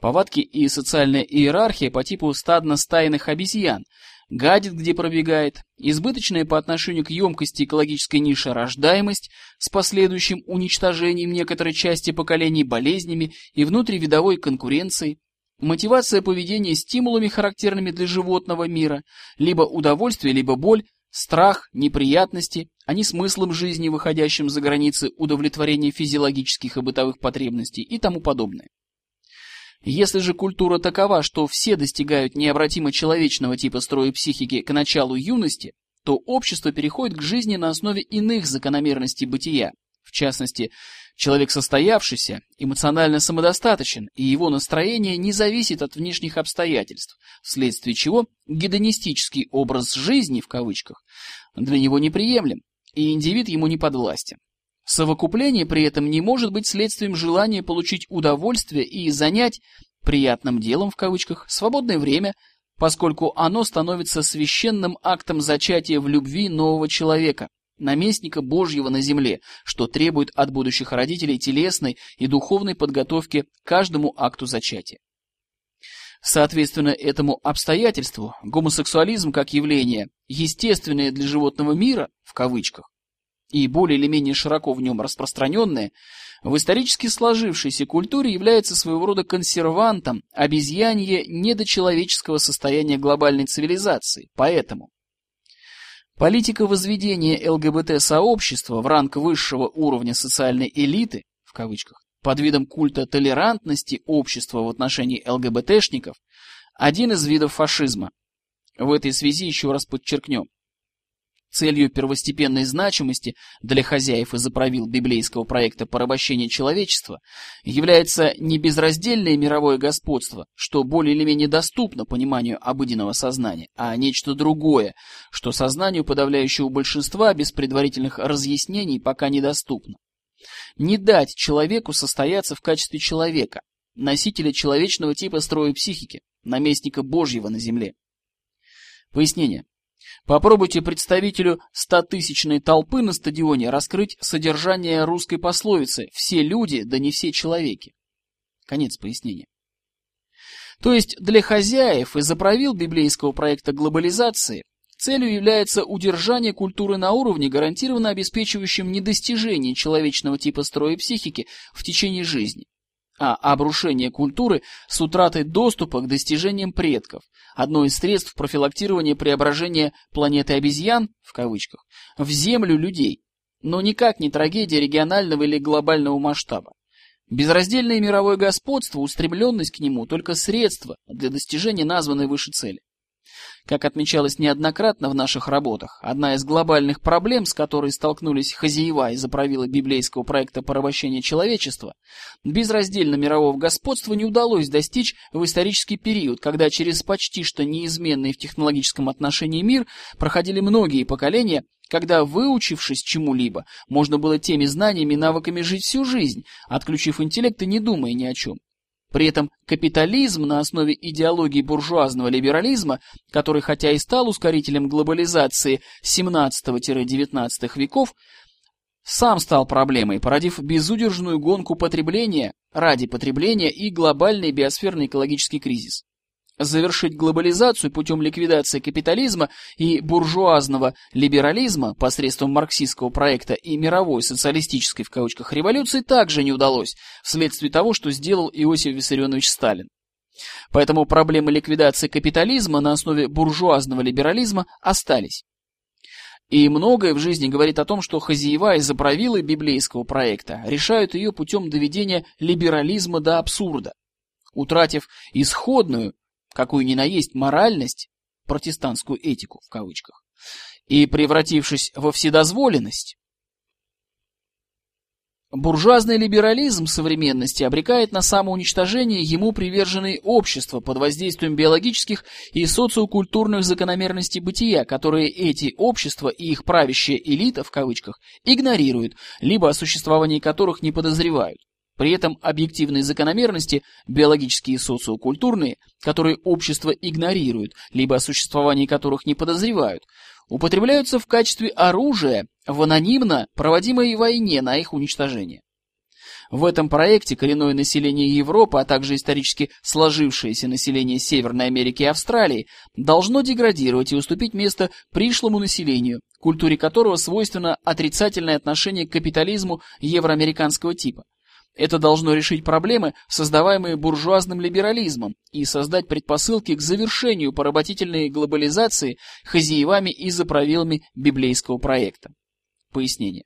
Повадки и социальная иерархия по типу стадно-стайных обезьян, гадит, где пробегает, избыточная по отношению к емкости экологической ниши рождаемость с последующим уничтожением некоторой части поколений болезнями и внутривидовой конкуренцией, Мотивация поведения стимулами, характерными для животного мира, либо удовольствие, либо боль, страх, неприятности, а не смыслом жизни, выходящим за границы удовлетворения физиологических и бытовых потребностей и тому подобное. Если же культура такова, что все достигают необратимо человечного типа строя психики к началу юности, то общество переходит к жизни на основе иных закономерностей бытия, в частности, Человек состоявшийся, эмоционально самодостаточен, и его настроение не зависит от внешних обстоятельств, вследствие чего гедонистический образ жизни, в кавычках, для него неприемлем, и индивид ему не подвластен. Совокупление при этом не может быть следствием желания получить удовольствие и занять приятным делом, в кавычках, свободное время, поскольку оно становится священным актом зачатия в любви нового человека, наместника Божьего на земле, что требует от будущих родителей телесной и духовной подготовки каждому акту зачатия. Соответственно этому обстоятельству, гомосексуализм как явление, естественное для животного мира, в кавычках, и более или менее широко в нем распространенное, в исторически сложившейся культуре является своего рода консервантом обезьянье недочеловеческого состояния глобальной цивилизации. Поэтому Политика возведения ЛГБТ-сообщества в ранг высшего уровня социальной элиты, в кавычках, под видом культа толерантности общества в отношении ЛГБТшников один из видов фашизма. В этой связи еще раз подчеркнем. Целью первостепенной значимости для хозяев и заправил библейского проекта порабощения человечества является не безраздельное мировое господство, что более или менее доступно пониманию обыденного сознания, а нечто другое, что сознанию подавляющего большинства без предварительных разъяснений пока недоступно. Не дать человеку состояться в качестве человека, носителя человечного типа строя психики, наместника Божьего на земле. Пояснение. Попробуйте представителю стотысячной толпы на стадионе раскрыть содержание русской пословицы «все люди, да не все человеки». Конец пояснения. То есть для хозяев и заправил библейского проекта глобализации целью является удержание культуры на уровне, гарантированно обеспечивающем недостижение человечного типа строя психики в течение жизни а обрушение культуры с утратой доступа к достижениям предков, одно из средств профилактирования преображения планеты обезьян, в кавычках, в землю людей, но никак не трагедия регионального или глобального масштаба. Безраздельное мировое господство, устремленность к нему – только средство для достижения названной выше цели. Как отмечалось неоднократно в наших работах, одна из глобальных проблем, с которой столкнулись хозяева из-за правила библейского проекта порабощения человечества, безраздельно мирового господства не удалось достичь в исторический период, когда через почти что неизменный в технологическом отношении мир проходили многие поколения, когда, выучившись чему-либо, можно было теми знаниями и навыками жить всю жизнь, отключив интеллект и не думая ни о чем. При этом капитализм на основе идеологии буржуазного либерализма, который хотя и стал ускорителем глобализации 17-19 веков, сам стал проблемой, породив безудержную гонку потребления ради потребления и глобальный биосферный экологический кризис завершить глобализацию путем ликвидации капитализма и буржуазного либерализма посредством марксистского проекта и мировой социалистической в кавычках революции также не удалось, вследствие того, что сделал Иосиф Виссарионович Сталин. Поэтому проблемы ликвидации капитализма на основе буржуазного либерализма остались. И многое в жизни говорит о том, что хозяева и заправилы библейского проекта решают ее путем доведения либерализма до абсурда, утратив исходную, какую ни на есть моральность, протестантскую этику в кавычках, и превратившись во вседозволенность, Буржуазный либерализм современности обрекает на самоуничтожение ему приверженные общества под воздействием биологических и социокультурных закономерностей бытия, которые эти общества и их правящая элита, в кавычках, игнорируют, либо о существовании которых не подозревают. При этом объективные закономерности, биологические и социокультурные, которые общество игнорирует, либо о существовании которых не подозревают, употребляются в качестве оружия в анонимно проводимой войне на их уничтожение. В этом проекте коренное население Европы, а также исторически сложившееся население Северной Америки и Австралии должно деградировать и уступить место пришлому населению, культуре которого свойственно отрицательное отношение к капитализму евроамериканского типа. Это должно решить проблемы, создаваемые буржуазным либерализмом, и создать предпосылки к завершению поработительной глобализации хозяевами и заправилами библейского проекта. Пояснение.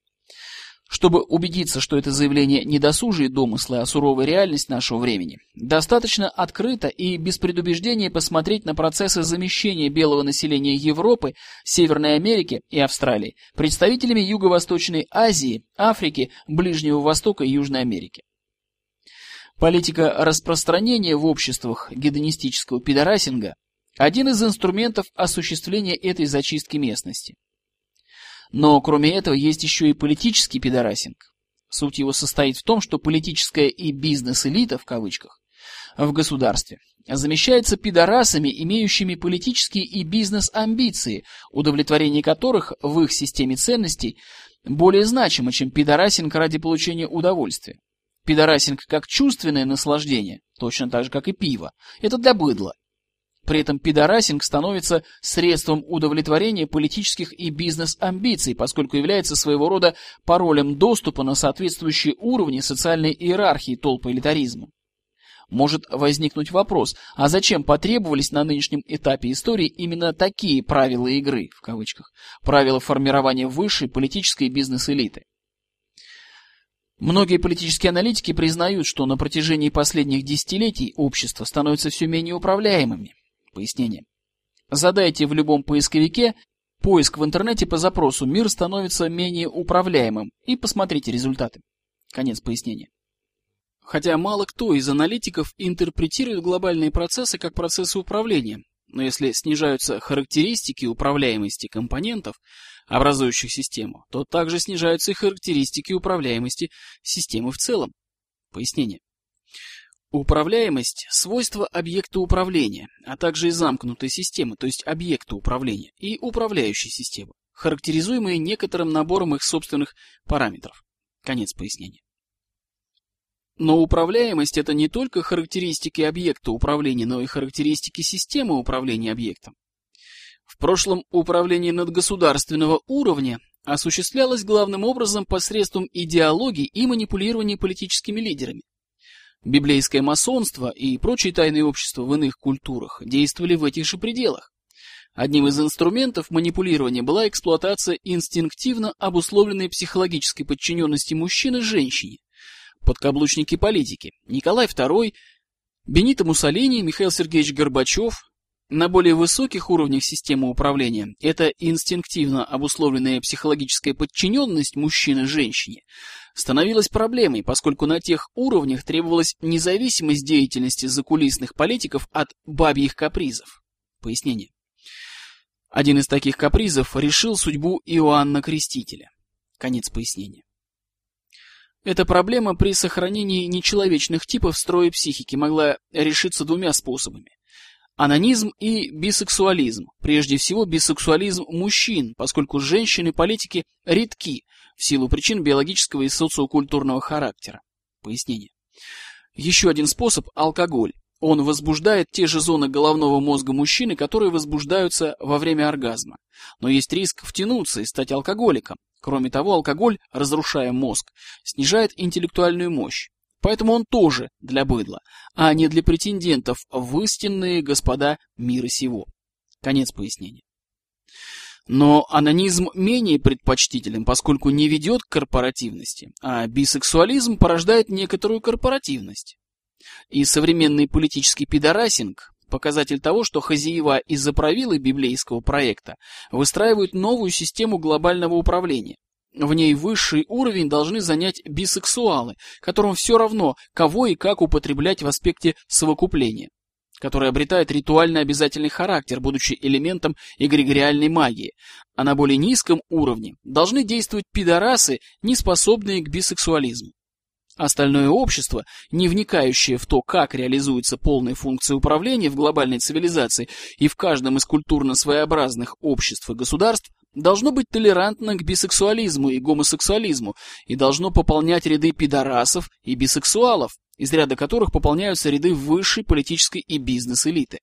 Чтобы убедиться, что это заявление не досужие домыслы, а суровая реальность нашего времени, достаточно открыто и без предубеждения посмотреть на процессы замещения белого населения Европы, Северной Америки и Австралии представителями Юго-Восточной Азии, Африки, Ближнего Востока и Южной Америки. Политика распространения в обществах гедонистического пидорасинга – один из инструментов осуществления этой зачистки местности. Но кроме этого есть еще и политический пидорасинг. Суть его состоит в том, что политическая и бизнес-элита, в кавычках, в государстве замещается пидорасами, имеющими политические и бизнес-амбиции, удовлетворение которых в их системе ценностей более значимо, чем пидорасинг ради получения удовольствия. Пидорасинг как чувственное наслаждение, точно так же, как и пиво, это для быдла. При этом пидорасинг становится средством удовлетворения политических и бизнес-амбиций, поскольку является своего рода паролем доступа на соответствующие уровни социальной иерархии толпы элитаризма. Может возникнуть вопрос, а зачем потребовались на нынешнем этапе истории именно такие правила игры, в кавычках, правила формирования высшей политической бизнес-элиты? Многие политические аналитики признают, что на протяжении последних десятилетий общество становится все менее управляемыми. Пояснение. Задайте в любом поисковике поиск в интернете по запросу «Мир становится менее управляемым» и посмотрите результаты. Конец пояснения. Хотя мало кто из аналитиков интерпретирует глобальные процессы как процессы управления, но если снижаются характеристики управляемости компонентов, образующих систему, то также снижаются и характеристики управляемости системы в целом. Пояснение. Управляемость – свойство объекта управления, а также и замкнутой системы, то есть объекта управления, и управляющей системы, характеризуемые некоторым набором их собственных параметров. Конец пояснения. Но управляемость – это не только характеристики объекта управления, но и характеристики системы управления объектом. В прошлом управление надгосударственного уровня осуществлялось главным образом посредством идеологии и манипулирования политическими лидерами. Библейское масонство и прочие тайные общества в иных культурах действовали в этих же пределах. Одним из инструментов манипулирования была эксплуатация инстинктивно обусловленной психологической подчиненности мужчины женщине, подкаблучники политики Николай II, Бенито Муссолини, Михаил Сергеевич Горбачев, на более высоких уровнях системы управления. Эта инстинктивно обусловленная психологическая подчиненность мужчины женщине становилась проблемой, поскольку на тех уровнях требовалась независимость деятельности закулисных политиков от бабьих капризов. Пояснение. Один из таких капризов решил судьбу Иоанна Крестителя. Конец пояснения. Эта проблема при сохранении нечеловечных типов строя психики могла решиться двумя способами. Анонизм и бисексуализм. Прежде всего, бисексуализм мужчин, поскольку женщины-политики редки в силу причин биологического и социокультурного характера. Пояснение. Еще один способ – алкоголь. Он возбуждает те же зоны головного мозга мужчины, которые возбуждаются во время оргазма. Но есть риск втянуться и стать алкоголиком. Кроме того, алкоголь, разрушая мозг, снижает интеллектуальную мощь. Поэтому он тоже для быдла, а не для претендентов в истинные господа мира сего. Конец пояснения. Но анонизм менее предпочтителен, поскольку не ведет к корпоративности, а бисексуализм порождает некоторую корпоративность. И современный политический пидорасинг – показатель того, что хозяева из-за правилы библейского проекта выстраивают новую систему глобального управления, в ней высший уровень должны занять бисексуалы, которым все равно, кого и как употреблять в аспекте совокупления, который обретает ритуально обязательный характер, будучи элементом эгрегориальной магии, а на более низком уровне должны действовать пидорасы, не способные к бисексуализму. Остальное общество, не вникающее в то, как реализуются полные функции управления в глобальной цивилизации и в каждом из культурно своеобразных обществ и государств, должно быть толерантно к бисексуализму и гомосексуализму и должно пополнять ряды пидорасов и бисексуалов, из ряда которых пополняются ряды высшей политической и бизнес-элиты.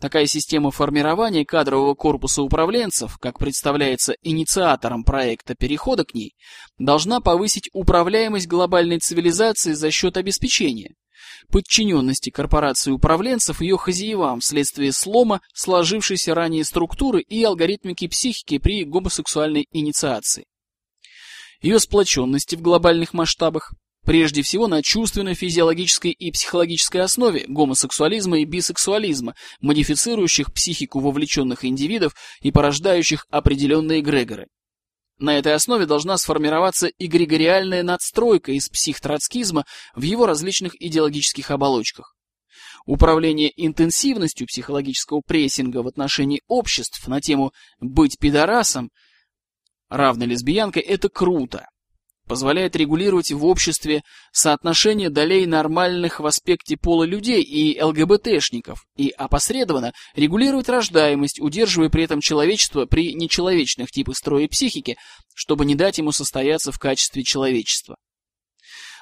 Такая система формирования кадрового корпуса управленцев, как представляется инициатором проекта перехода к ней, должна повысить управляемость глобальной цивилизации за счет обеспечения подчиненности корпорации управленцев ее хозяевам вследствие слома сложившейся ранее структуры и алгоритмики психики при гомосексуальной инициации. Ее сплоченности в глобальных масштабах, прежде всего на чувственно-физиологической и психологической основе гомосексуализма и бисексуализма, модифицирующих психику вовлеченных индивидов и порождающих определенные эгрегоры. На этой основе должна сформироваться эгрегориальная надстройка из психтроцкизма в его различных идеологических оболочках. Управление интенсивностью психологического прессинга в отношении обществ на тему «быть пидорасом» равной лесбиянкой – это круто позволяет регулировать в обществе соотношение долей нормальных в аспекте пола людей и ЛГБТшников и опосредованно регулировать рождаемость, удерживая при этом человечество при нечеловечных типах строя психики, чтобы не дать ему состояться в качестве человечества.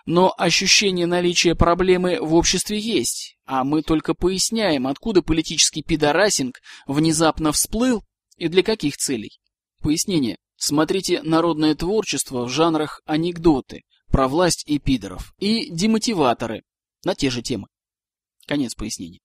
Но ощущение наличия проблемы в обществе есть, а мы только поясняем, откуда политический пидорасинг внезапно всплыл и для каких целей. Пояснение. Смотрите народное творчество в жанрах анекдоты про власть и пидоров и демотиваторы на те же темы. Конец пояснения.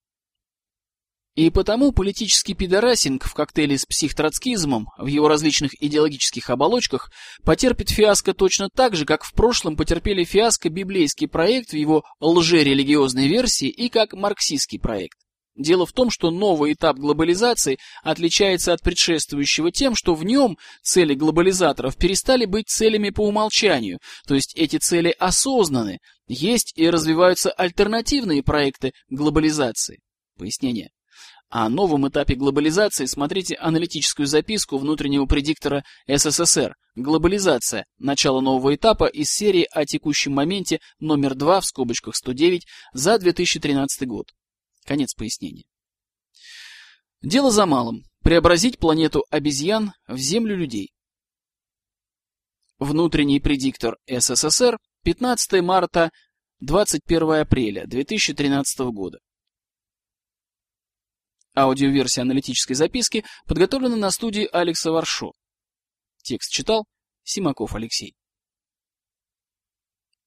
И потому политический пидорасинг в коктейле с психтроцкизмом в его различных идеологических оболочках потерпит фиаско точно так же, как в прошлом потерпели фиаско библейский проект в его лжерелигиозной версии и как марксистский проект. Дело в том, что новый этап глобализации отличается от предшествующего тем, что в нем цели глобализаторов перестали быть целями по умолчанию, то есть эти цели осознаны, есть и развиваются альтернативные проекты глобализации. Пояснение. О новом этапе глобализации смотрите аналитическую записку внутреннего предиктора СССР «Глобализация. Начало нового этапа» из серии о текущем моменте номер 2 в скобочках 109 за 2013 год. Конец пояснения. Дело за малым. Преобразить планету обезьян в землю людей. Внутренний предиктор СССР 15 марта 21 апреля 2013 года. Аудиоверсия аналитической записки подготовлена на студии Алекса Варшо. Текст читал Симаков Алексей.